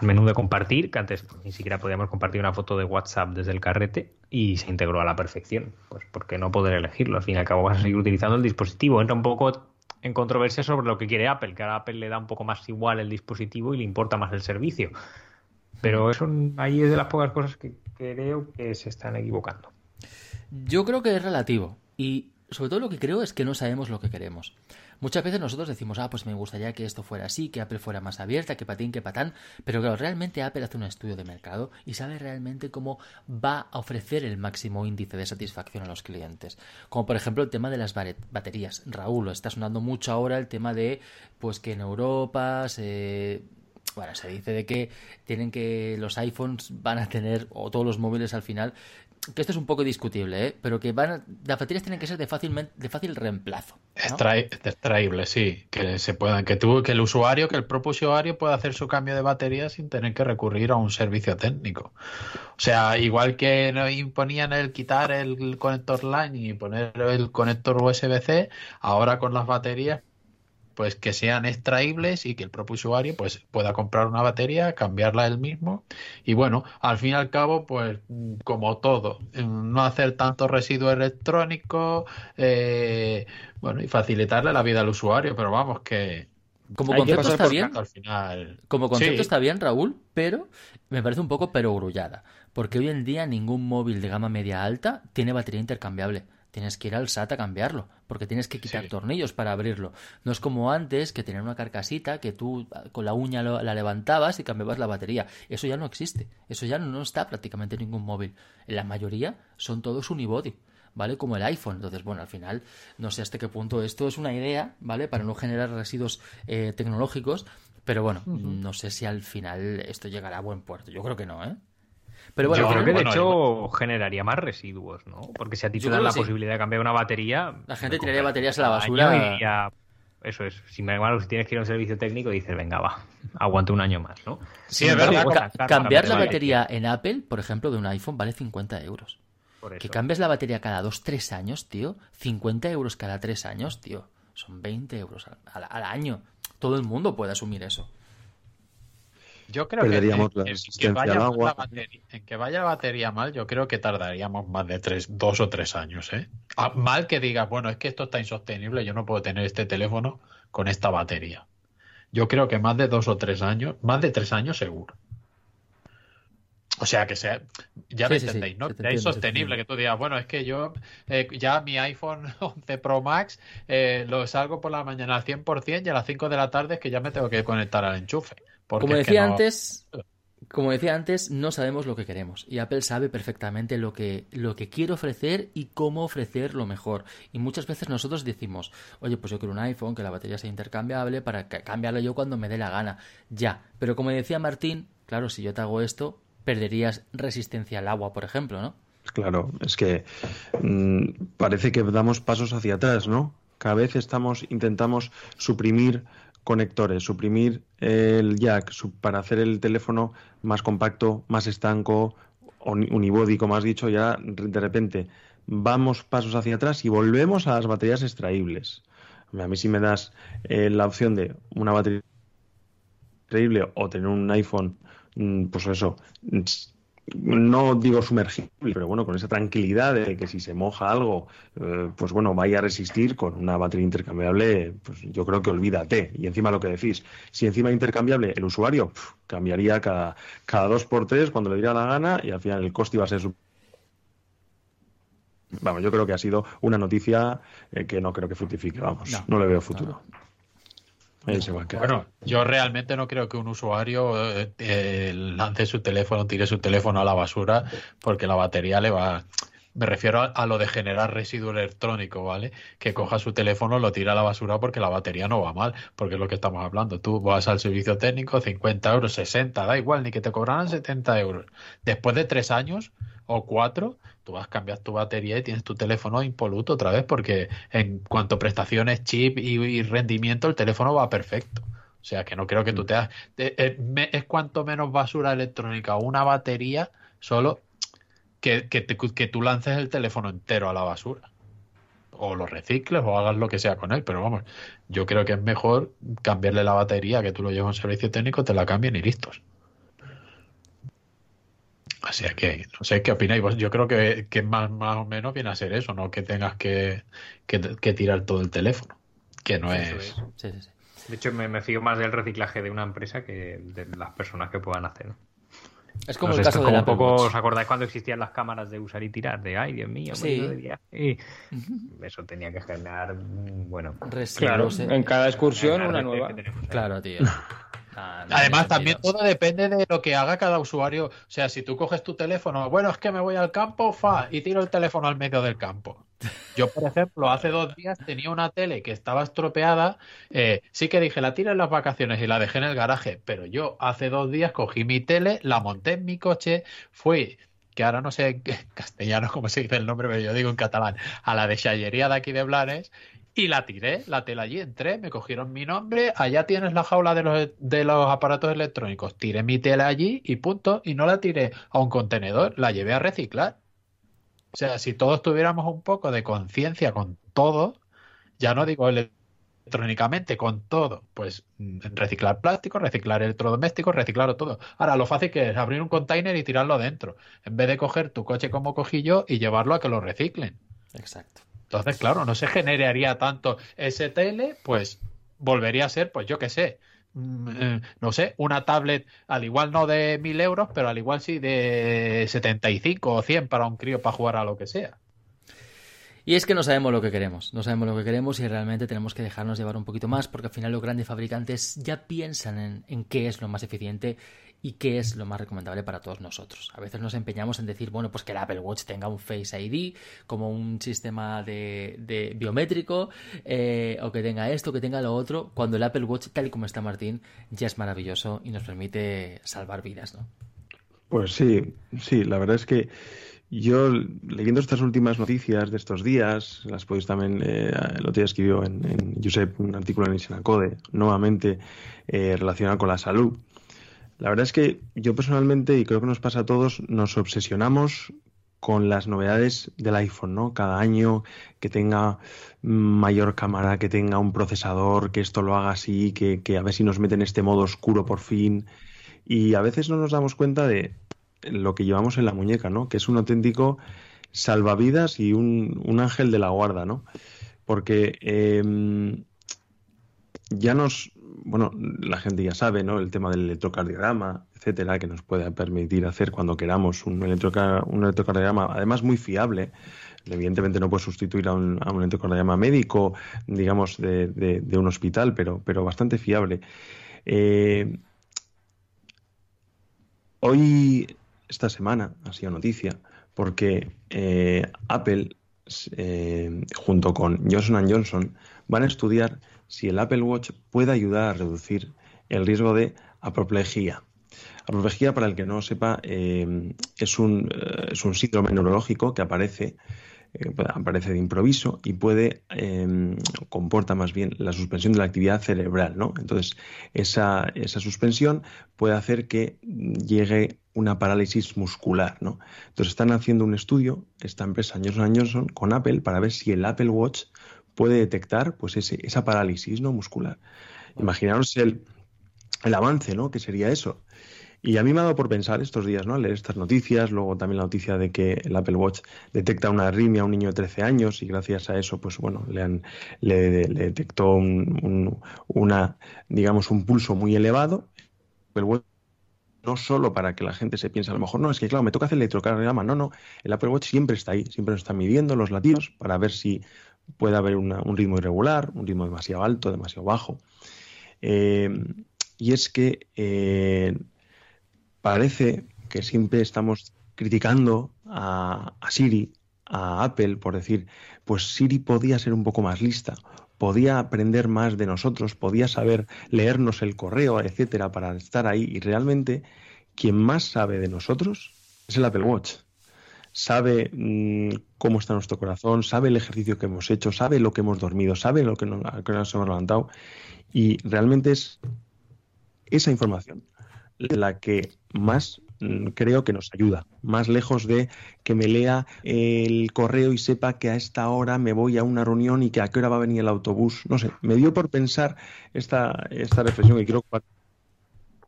al menú de compartir, que antes ni siquiera podíamos compartir una foto de WhatsApp desde el carrete y se integró a la perfección. Pues porque no poder elegirlo. Al fin y al cabo vas a seguir utilizando el dispositivo. Entra un poco en controversia sobre lo que quiere Apple, que a Apple le da un poco más igual el dispositivo y le importa más el servicio. Pero eso ahí es de las pocas cosas que creo que se están equivocando. Yo creo que es relativo. Y sobre todo lo que creo es que no sabemos lo que queremos. Muchas veces nosotros decimos, ah, pues me gustaría que esto fuera así, que Apple fuera más abierta, que patín, que patán, pero claro, realmente Apple hace un estudio de mercado y sabe realmente cómo va a ofrecer el máximo índice de satisfacción a los clientes. Como por ejemplo el tema de las baterías. Raúl, está sonando mucho ahora el tema de, pues que en Europa se bueno, se dice de que tienen que los iPhones van a tener o todos los móviles al final que esto es un poco discutible, ¿eh? pero que van las baterías tienen que ser de fácil, de fácil reemplazo. extraíble, sí, que se puedan, que que el usuario, que el propio usuario pueda hacer su cambio de batería sin tener que recurrir a un servicio técnico. O sea, igual que imponían el quitar el conector line y poner el conector USB-C, ahora con las baterías pues que sean extraíbles y que el propio usuario pues pueda comprar una batería, cambiarla él mismo y bueno, al fin y al cabo pues como todo, no hacer tanto residuo electrónico eh, bueno y facilitarle la vida al usuario, pero vamos que como concepto está bien. Como concepto está bien, Raúl, pero me parece un poco perogrullada. Porque hoy en día ningún móvil de gama media alta tiene batería intercambiable tienes que ir al SAT a cambiarlo, porque tienes que quitar tornillos para abrirlo. No es como antes, que tenían una carcasita que tú con la uña la levantabas y cambiabas la batería. Eso ya no existe. Eso ya no está prácticamente en ningún móvil. En la mayoría son todos unibody. ¿vale? Como el iPhone. Entonces, bueno, al final, no sé hasta qué punto esto es una idea, ¿vale? Para no generar residuos eh, tecnológicos, pero bueno, no sé si al final esto llegará a buen puerto. Yo creo que no, ¿eh? Pero bueno, yo creo que de hecho generaría más residuos, ¿no? Porque si a ti te dan la posibilidad de cambiar una batería. La gente tiraría baterías a la basura. eso es. Si me si tienes que ir a un servicio técnico, dices, venga, va, aguante un año más, ¿no? Sí, es verdad. cambiar la batería en Apple, por ejemplo, de un iPhone, vale 50 euros. Que cambies la batería cada 2-3 años, tío. 50 euros cada 3 años, tío. Son 20 euros al año. Todo el mundo puede asumir eso. Yo creo que, en, vaya La batería, en que vaya la batería mal, yo creo que tardaríamos más de tres, dos o tres años. ¿eh? Ah, mal que digas, bueno, es que esto está insostenible, yo no puedo tener este teléfono con esta batería. Yo creo que más de dos o tres años, más de tres años seguro. O sea, que sea, ya me entendéis, ¿no? Que insostenible, que tú digas, bueno, es que yo eh, ya mi iPhone 11 Pro Max eh, lo salgo por la mañana al 100% y a las 5 de la tarde es que ya me tengo que conectar al enchufe. Como decía antes, como decía antes, no sabemos lo que queremos y Apple sabe perfectamente lo que, lo que quiere ofrecer y cómo ofrecer lo mejor. Y muchas veces nosotros decimos, oye, pues yo quiero un iPhone, que la batería sea intercambiable para cambiarlo yo cuando me dé la gana. Ya, pero como decía Martín, claro, si yo te hago esto, perderías resistencia al agua, por ejemplo, ¿no? Claro, es que mm, parece que damos pasos hacia atrás, ¿no? Cada vez estamos, intentamos suprimir conectores, suprimir el jack para hacer el teléfono más compacto, más estanco, unibody, como has dicho, ya de repente vamos pasos hacia atrás y volvemos a las baterías extraíbles. A mí si me das eh, la opción de una batería extraíble o tener un iPhone, mm, pues eso, no digo sumergible, pero bueno, con esa tranquilidad de que si se moja algo, eh, pues bueno, vaya a resistir con una batería intercambiable, pues yo creo que olvídate. Y encima lo que decís, si encima intercambiable el usuario cambiaría cada, cada dos por tres cuando le diera la gana y al final el coste iba a ser su... Vamos, yo creo que ha sido una noticia eh, que no creo que fructifique, vamos, no, le veo futuro. Bueno, yo realmente no creo que un usuario eh, eh, lance su teléfono, tire su teléfono a la basura porque la batería le va. Me refiero a, lo de generar residuo electrónico, ¿vale? Que coja su teléfono, lo tira a la basura porque la batería no va mal, porque es lo que estamos hablando. Tú vas al servicio técnico, 50 euros, 60, da igual, ni que te cobraran 70 euros. Después de tres años o cuatro, tú vas a cambiar tu batería y tienes tu teléfono impoluto otra vez, porque en cuanto a prestaciones, chip y, rendimiento, el teléfono va perfecto. O sea que no creo que tú mm. te hagas. Eh, es cuanto menos basura electrónica una batería solo que, que, que tú lances el teléfono entero a la basura. O lo recicles o hagas lo que sea con él. Pero vamos, yo creo que es mejor cambiarle la batería, que tú lo llevas a un servicio técnico, te la cambien y listos. O sea que, no sé qué opináis. Yo creo que, que más, más o menos viene a ser eso, no que tengas que, que, tirar todo el teléfono. Que no es. De hecho, me, me, fío más del reciclaje de una empresa que de las personas que puedan hacer. Es como el caso de la poco os acordáis cuando existían las cámaras de usar y tirar, de ay, Dios mío, sí. y eso tenía que generar, bueno, claro, en cada excursión una nueva. Claro, tío. Además, también todo depende de lo que haga cada usuario. O sea, si tú coges tu teléfono, bueno, es que me voy al campo, fa, y tiro el teléfono al medio del campo. Yo, por ejemplo, hace dos días tenía una tele que estaba estropeada. Eh, sí que dije, la tiro en las vacaciones y la dejé en el garaje. Pero yo hace dos días cogí mi tele, la monté en mi coche, fui que ahora no sé en castellano cómo se dice el nombre, pero yo digo en catalán, a la de de aquí de Blanes, y la tiré, la tela allí, entré, me cogieron mi nombre, allá tienes la jaula de los, de los aparatos electrónicos, tiré mi tela allí y punto, y no la tiré a un contenedor, la llevé a reciclar. O sea, si todos tuviéramos un poco de conciencia con todo, ya no digo electrónicamente, con todo, pues mm, reciclar plástico, reciclar electrodomésticos, reciclarlo todo. Ahora, lo fácil que es abrir un container y tirarlo dentro, en vez de coger tu coche como cogí yo y llevarlo a que lo reciclen. Exacto. Entonces, claro, no se generaría tanto STL, pues volvería a ser, pues yo qué sé, mm, eh, no sé, una tablet al igual no de mil euros, pero al igual sí de 75 o 100 para un crío para jugar a lo que sea. Y es que no sabemos lo que queremos, no sabemos lo que queremos y realmente tenemos que dejarnos llevar un poquito más porque al final los grandes fabricantes ya piensan en, en qué es lo más eficiente y qué es lo más recomendable para todos nosotros. A veces nos empeñamos en decir, bueno, pues que el Apple Watch tenga un Face ID como un sistema de, biométrico eh, o que tenga esto, que tenga lo otro, cuando el Apple Watch, tal y como está Martín, ya es maravilloso y nos permite salvar vidas, ¿no? Pues sí, sí, la verdad es que yo, leyendo estas últimas noticias de estos días, las podéis también, eh, el otro día escribió en, en un artículo en Isenacode, nuevamente eh, relacionado con la salud. La verdad es que yo personalmente, y creo que nos pasa a todos, nos obsesionamos con las novedades del iPhone, ¿no? Cada año que tenga mayor cámara, que tenga un procesador, que esto lo haga así, que, a ver si nos mete en este modo oscuro por fin. Y a veces no nos damos cuenta de lo que llevamos en la muñeca, ¿no? Que es un auténtico salvavidas y un, ángel de la guarda, ¿no? Porque em, ya nos, bueno, la gente ya sabe, ¿no? El tema del electrocardiograma, etcétera, que nos puede permitir hacer cuando queramos un, un electrocardiograma, además muy fiable. Evidentemente no puede sustituir a un, electrocardiograma médico, digamos, de, un hospital, pero, pero bastante fiable. Eh, hoy, esta semana, ha sido noticia, porque eh, Apple, eh, junto con Johnson Johnson, van a estudiar si el Apple Watch puede ayudar a reducir el riesgo de apoplejía. Apoplejía, para el que no sepa, eh, es, un, eh, es un síndrome neurológico que aparece eh, aparece de improviso y puede, comporta más bien la suspensión de la actividad cerebral, ¿no? Entonces, esa, esa, suspensión puede hacer que llegue una parálisis muscular, ¿no? Entonces, están haciendo un estudio, esta empresa Johnson Johnson, con Apple, para ver si el Apple Watch puede detectar pues ese, esa parálisis ¿no? muscular. Imaginaros el, el avance, ¿no? Que sería eso. Y a mí me ha dado por pensar estos días, ¿no? Al leer estas noticias, luego también la noticia de que el Apple Watch detecta una arritmia a un niño de 13 años y gracias a eso, pues bueno, le, han, le, detectó un, una, digamos, un pulso muy elevado. El Watch no solo para que la gente se piense, a lo mejor no, es que claro, me toca hacer electrocardiograma. No, no, el Apple Watch siempre está ahí, siempre nos está midiendo los latidos para ver si puede haber un ritmo irregular, un ritmo demasiado alto, demasiado bajo. Eh, y es que eh, parece que siempre estamos criticando a, Siri, a Apple, por decir, pues Siri podía ser un poco más lista, podía aprender más de nosotros, podía saber leernos el correo, etcétera, para estar ahí. Y realmente, quien más sabe de nosotros es el Apple Watch sabe mm, cómo está nuestro corazón, sabe el ejercicio que hemos hecho, sabe lo que hemos dormido, sabe lo que nos, hemos levantado. Y realmente es esa información la que más mm, creo que nos ayuda, más lejos de que me lea el correo y sepa que a esta hora me voy a una reunión y que a qué hora va a venir el autobús. No sé, me dio por pensar esta, esta reflexión y creo que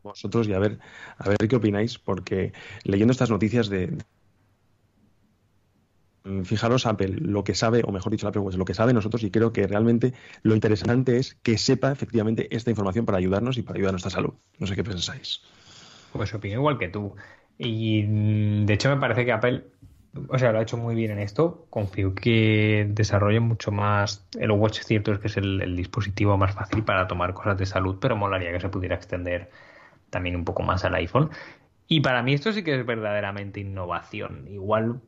vosotros y a ver, a ver qué opináis, porque leyendo estas noticias de, fijaros Apple lo que sabe, o mejor dicho, Apple pues lo que sabe nosotros, y creo que realmente lo interesante es que sepa efectivamente esta información para ayudarnos y para ayudar a nuestra salud. No sé qué pensáis. Pues opino igual que tú. Y mm, de hecho me parece que Apple, o sea, lo ha hecho muy bien en esto. Confío que desarrolle mucho más. El Watch cierto es que es el, dispositivo más fácil para tomar cosas de salud, pero molaría que se pudiera extender también un poco más al iPhone. Y para mí esto sí que es verdaderamente innovación. Igual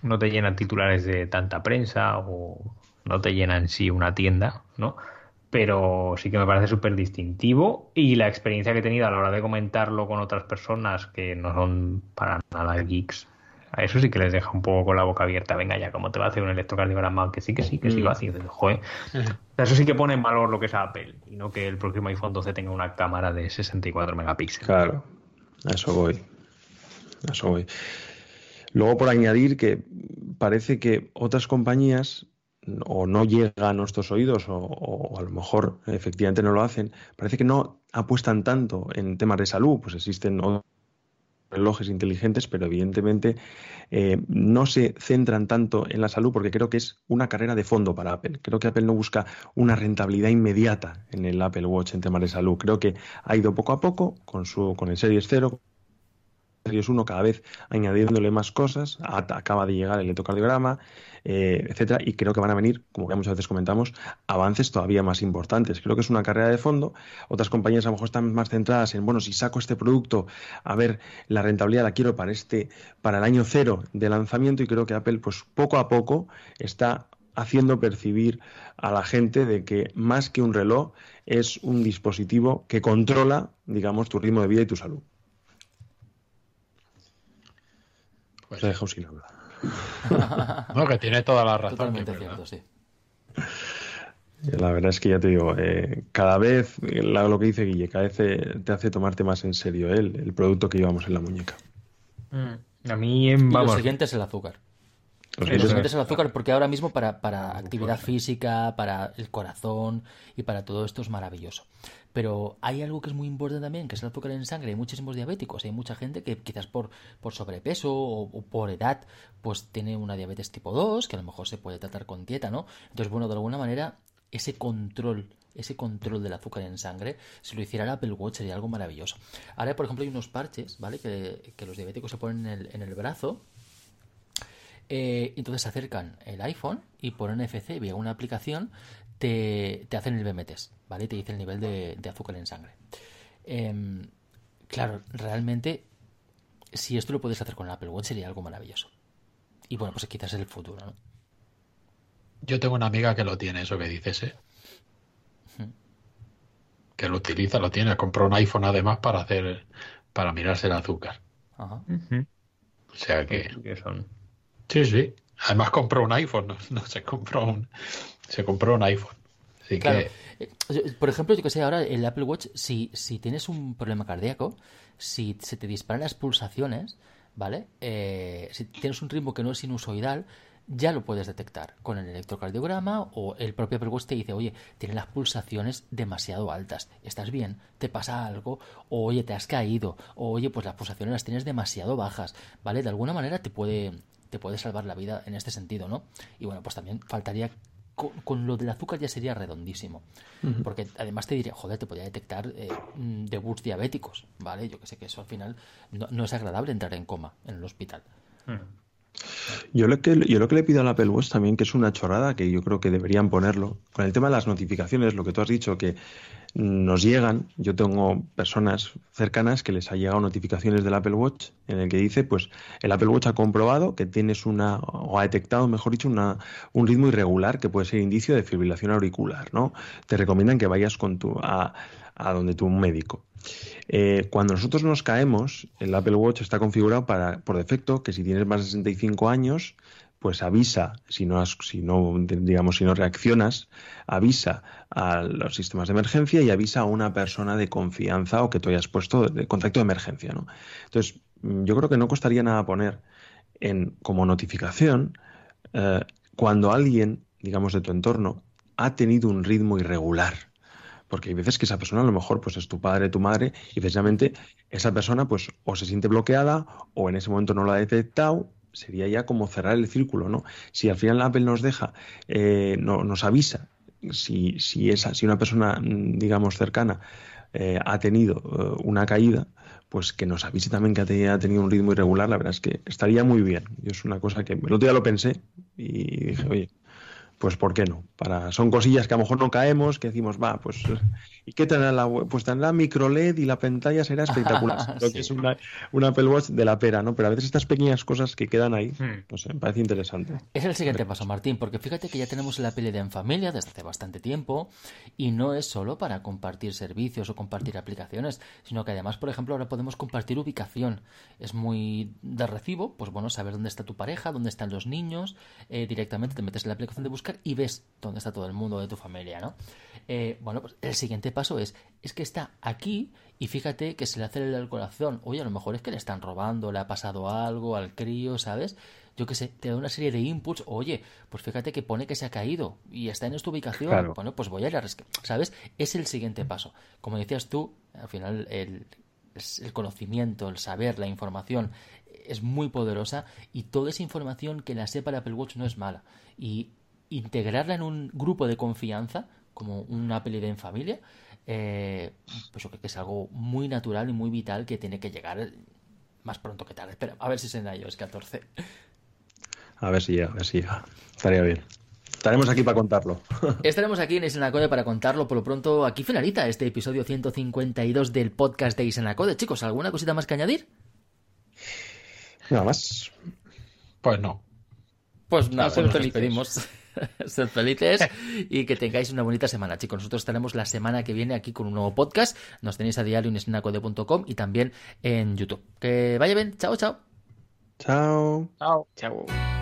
no te llenan titulares de tanta prensa o no te llenan sí una tienda, ¿no? pero sí que me parece súper distintivo y la experiencia que he tenido a la hora de comentarlo con otras personas que no son para nada geeks, a eso sí que les deja un poco con la boca abierta. Venga ya, ¿cómo te va a hacer un electrocardiograma? Que sí, que sí, que sí va a hacer. Joder. Eso sí que pone en valor lo que es Apple y no que el próximo iPhone 12 tenga una cámara de 64 megapíxeles. Claro, a eso voy. A eso voy. Luego, por añadir que parece que otras compañías o no llega a nuestros oídos o, a lo mejor efectivamente no lo hacen, parece que no apuestan tanto en temas de salud, pues existen relojes inteligentes, pero evidentemente eh, no se centran tanto en la salud porque creo que es una carrera de fondo para Apple. Creo que Apple no busca una rentabilidad inmediata en el Apple Watch en temas de salud. Creo que ha ido poco a poco con, su, con el Series 0, Series 1 cada vez añadiéndole más cosas, acaba de llegar el electrocardiograma, eh, etcétera, y creo que van a venir, como ya muchas veces comentamos, avances todavía más importantes. Creo que es una carrera de fondo. Otras compañías a lo mejor están más centradas en, bueno, si saco este producto, a ver, la rentabilidad la quiero para este, para el año cero de lanzamiento, y creo que Apple, pues poco a poco, está haciendo percibir a la gente de que más que un reloj es un dispositivo que controla, digamos, tu ritmo de vida y tu salud. Pues he sin hablar. no, que tiene toda la razón. Totalmente cierto, sí. La verdad es que ya te digo, eh, cada vez, lo que dice Guille, cada vez te, hace tomarte más en serio el, el producto que llevamos en la muñeca. Mm. A mí, vamos. lo siguiente es el azúcar. Azúcar porque ahora mismo para, para actividad física, para el corazón y para todo esto es maravilloso. Pero hay algo que es muy importante también, que es el azúcar en sangre. Hay muchísimos diabéticos. Hay mucha gente que quizás por, por sobrepeso o, por edad, pues tiene una diabetes tipo 2, que a lo mejor se puede tratar con dieta, ¿no? Entonces, bueno, de alguna manera, ese control, ese control del azúcar en sangre, si lo hiciera el Apple Watch sería algo maravilloso. Ahora, por ejemplo, hay unos parches, ¿vale? Que, que los diabéticos se ponen en el, en el brazo. Eh, entonces se acercan el iPhone y por NFC vía una aplicación te, te hacen el BMTs, ¿vale? Te dice el nivel de, azúcar en sangre. Em, claro, realmente, si esto lo puedes hacer con el Apple Watch sería algo maravilloso. Y bueno, pues quizás es el futuro, ¿no? Yo tengo una amiga que lo tiene, eso que dices, ¿eh? Que lo utiliza, lo tiene. Compró un iPhone además para hacer, para mirarse el azúcar. Ajá. O sea que... Sí, sí. Además compró un iPhone, no se compró un, se compró un iPhone. Así que... Eh, por ejemplo, yo que sé, ahora el Apple Watch, si, si tienes un problema cardíaco, si se te disparan las pulsaciones, ¿vale? Eh, si tienes un ritmo que no es sinusoidal, ya lo puedes detectar con el electrocardiograma o el propio Apple Watch te dice, oye, tienes las pulsaciones demasiado altas, ¿estás bien? ¿Te pasa algo? O oye, te has caído, o oye, pues las pulsaciones las tienes demasiado bajas, ¿vale? De alguna manera te puede, te puede salvar la vida en este sentido, ¿no? Y bueno, pues también faltaría con, lo del azúcar ya sería redondísimo. Porque además te diría, joder, te podría detectar eh, debuts diabéticos, ¿vale? Yo que sé que eso al final no, es agradable entrar en coma en el hospital. Yo lo, que, yo lo que le pido al Apple Watch también, que es una chorrada, que yo creo que deberían ponerlo, con el tema de las notificaciones, lo que tú has dicho, que nos llegan, yo tengo personas cercanas que les ha llegado notificaciones del Apple Watch en el que dice, pues el Apple Watch ha comprobado que tienes una, o ha detectado, mejor dicho, una, un ritmo irregular que puede ser indicio de fibrilación auricular, ¿no? Te recomiendan que vayas con tu, a, a donde tu médico. Eh, cuando nosotros nos caemos, el Apple Watch está configurado para, por defecto, que si tienes más de 65 años, pues avisa, si no, si no, digamos, si no reaccionas, avisa a los sistemas de emergencia y avisa a una persona de confianza o que tú hayas puesto de contacto de emergencia, ¿no? Entonces, yo creo que no costaría nada poner en, como notificación eh, cuando alguien, digamos, de tu entorno ha tenido un ritmo irregular Porque hay veces que esa persona a lo mejor pues es tu padre, tu madre, y precisamente esa persona pues o se siente bloqueada o en ese momento no lo ha detectado sería ya como cerrar el círculo, ¿no? Si al final Apple nos deja, eh, no, nos avisa si, si, esa, si una persona, mm, digamos, cercana eh, ha tenido eh, una caída, pues que nos avise también que ha tenido un ritmo irregular, la verdad es que estaría muy bien. Yo es una cosa que el otro día lo pensé y dije, oye, pues ¿por qué no? Para, son cosillas que a lo mejor no caemos, que decimos, va, pues ¿y qué tendrá la Pues tendrá micro LED y la pantalla será espectacular. Creo que es una, Apple Watch de la pera, ¿no? Pero a veces estas pequeñas cosas que quedan ahí, hmm. no sé, me parece interesante. Es el siguiente paso, Martín, porque fíjate que ya tenemos la Apple en familia desde hace bastante tiempo y no es solo para compartir servicios o compartir aplicaciones, sino que además, por ejemplo, ahora podemos compartir ubicación. Es muy de recibo, pues bueno, saber dónde está tu pareja, dónde están los niños, eh, directamente te metes en la aplicación de buscar y ves dónde está todo el mundo de tu familia, ¿no? Eh, bueno, pues el siguiente paso es, es que está aquí y fíjate que se le acelera el corazón. Oye, a lo mejor es que le están robando, le ha pasado algo al crío, ¿sabes? Yo qué sé, te da una serie de inputs. Oye, pues fíjate que pone que se ha caído y está en esta ubicación. Bueno, pues voy a ir a ¿Sabes? Es el siguiente paso. Como decías tú, al final el, el conocimiento, el saber, la información es muy poderosa y toda esa información que la sepa el Apple Watch no es mala. Y integrarla en un grupo de confianza, como una peli de en familia, eh, pues yo creo que es algo muy natural y muy vital que tiene que llegar más pronto que tarde. Pero a ver si se en iOS 14. A ver si llega, a ver si llega. Estaría bien. Estaremos aquí para contarlo. Estaremos aquí en Isenacode para contarlo. Por lo pronto, aquí finaliza este episodio 152 del podcast de Isenacode. Chicos, ¿alguna cosita más que añadir? Nada más. Pues no. Pues nada, nos despedimos. Sed felices y que tengáis una bonita semana, chicos. Nosotros estaremos la semana que viene aquí con un nuevo podcast. Nos tenéis a diario en snacode.com y también en YouTube. Que vaya bien. Chao, chao. Chao. Chao. Chao.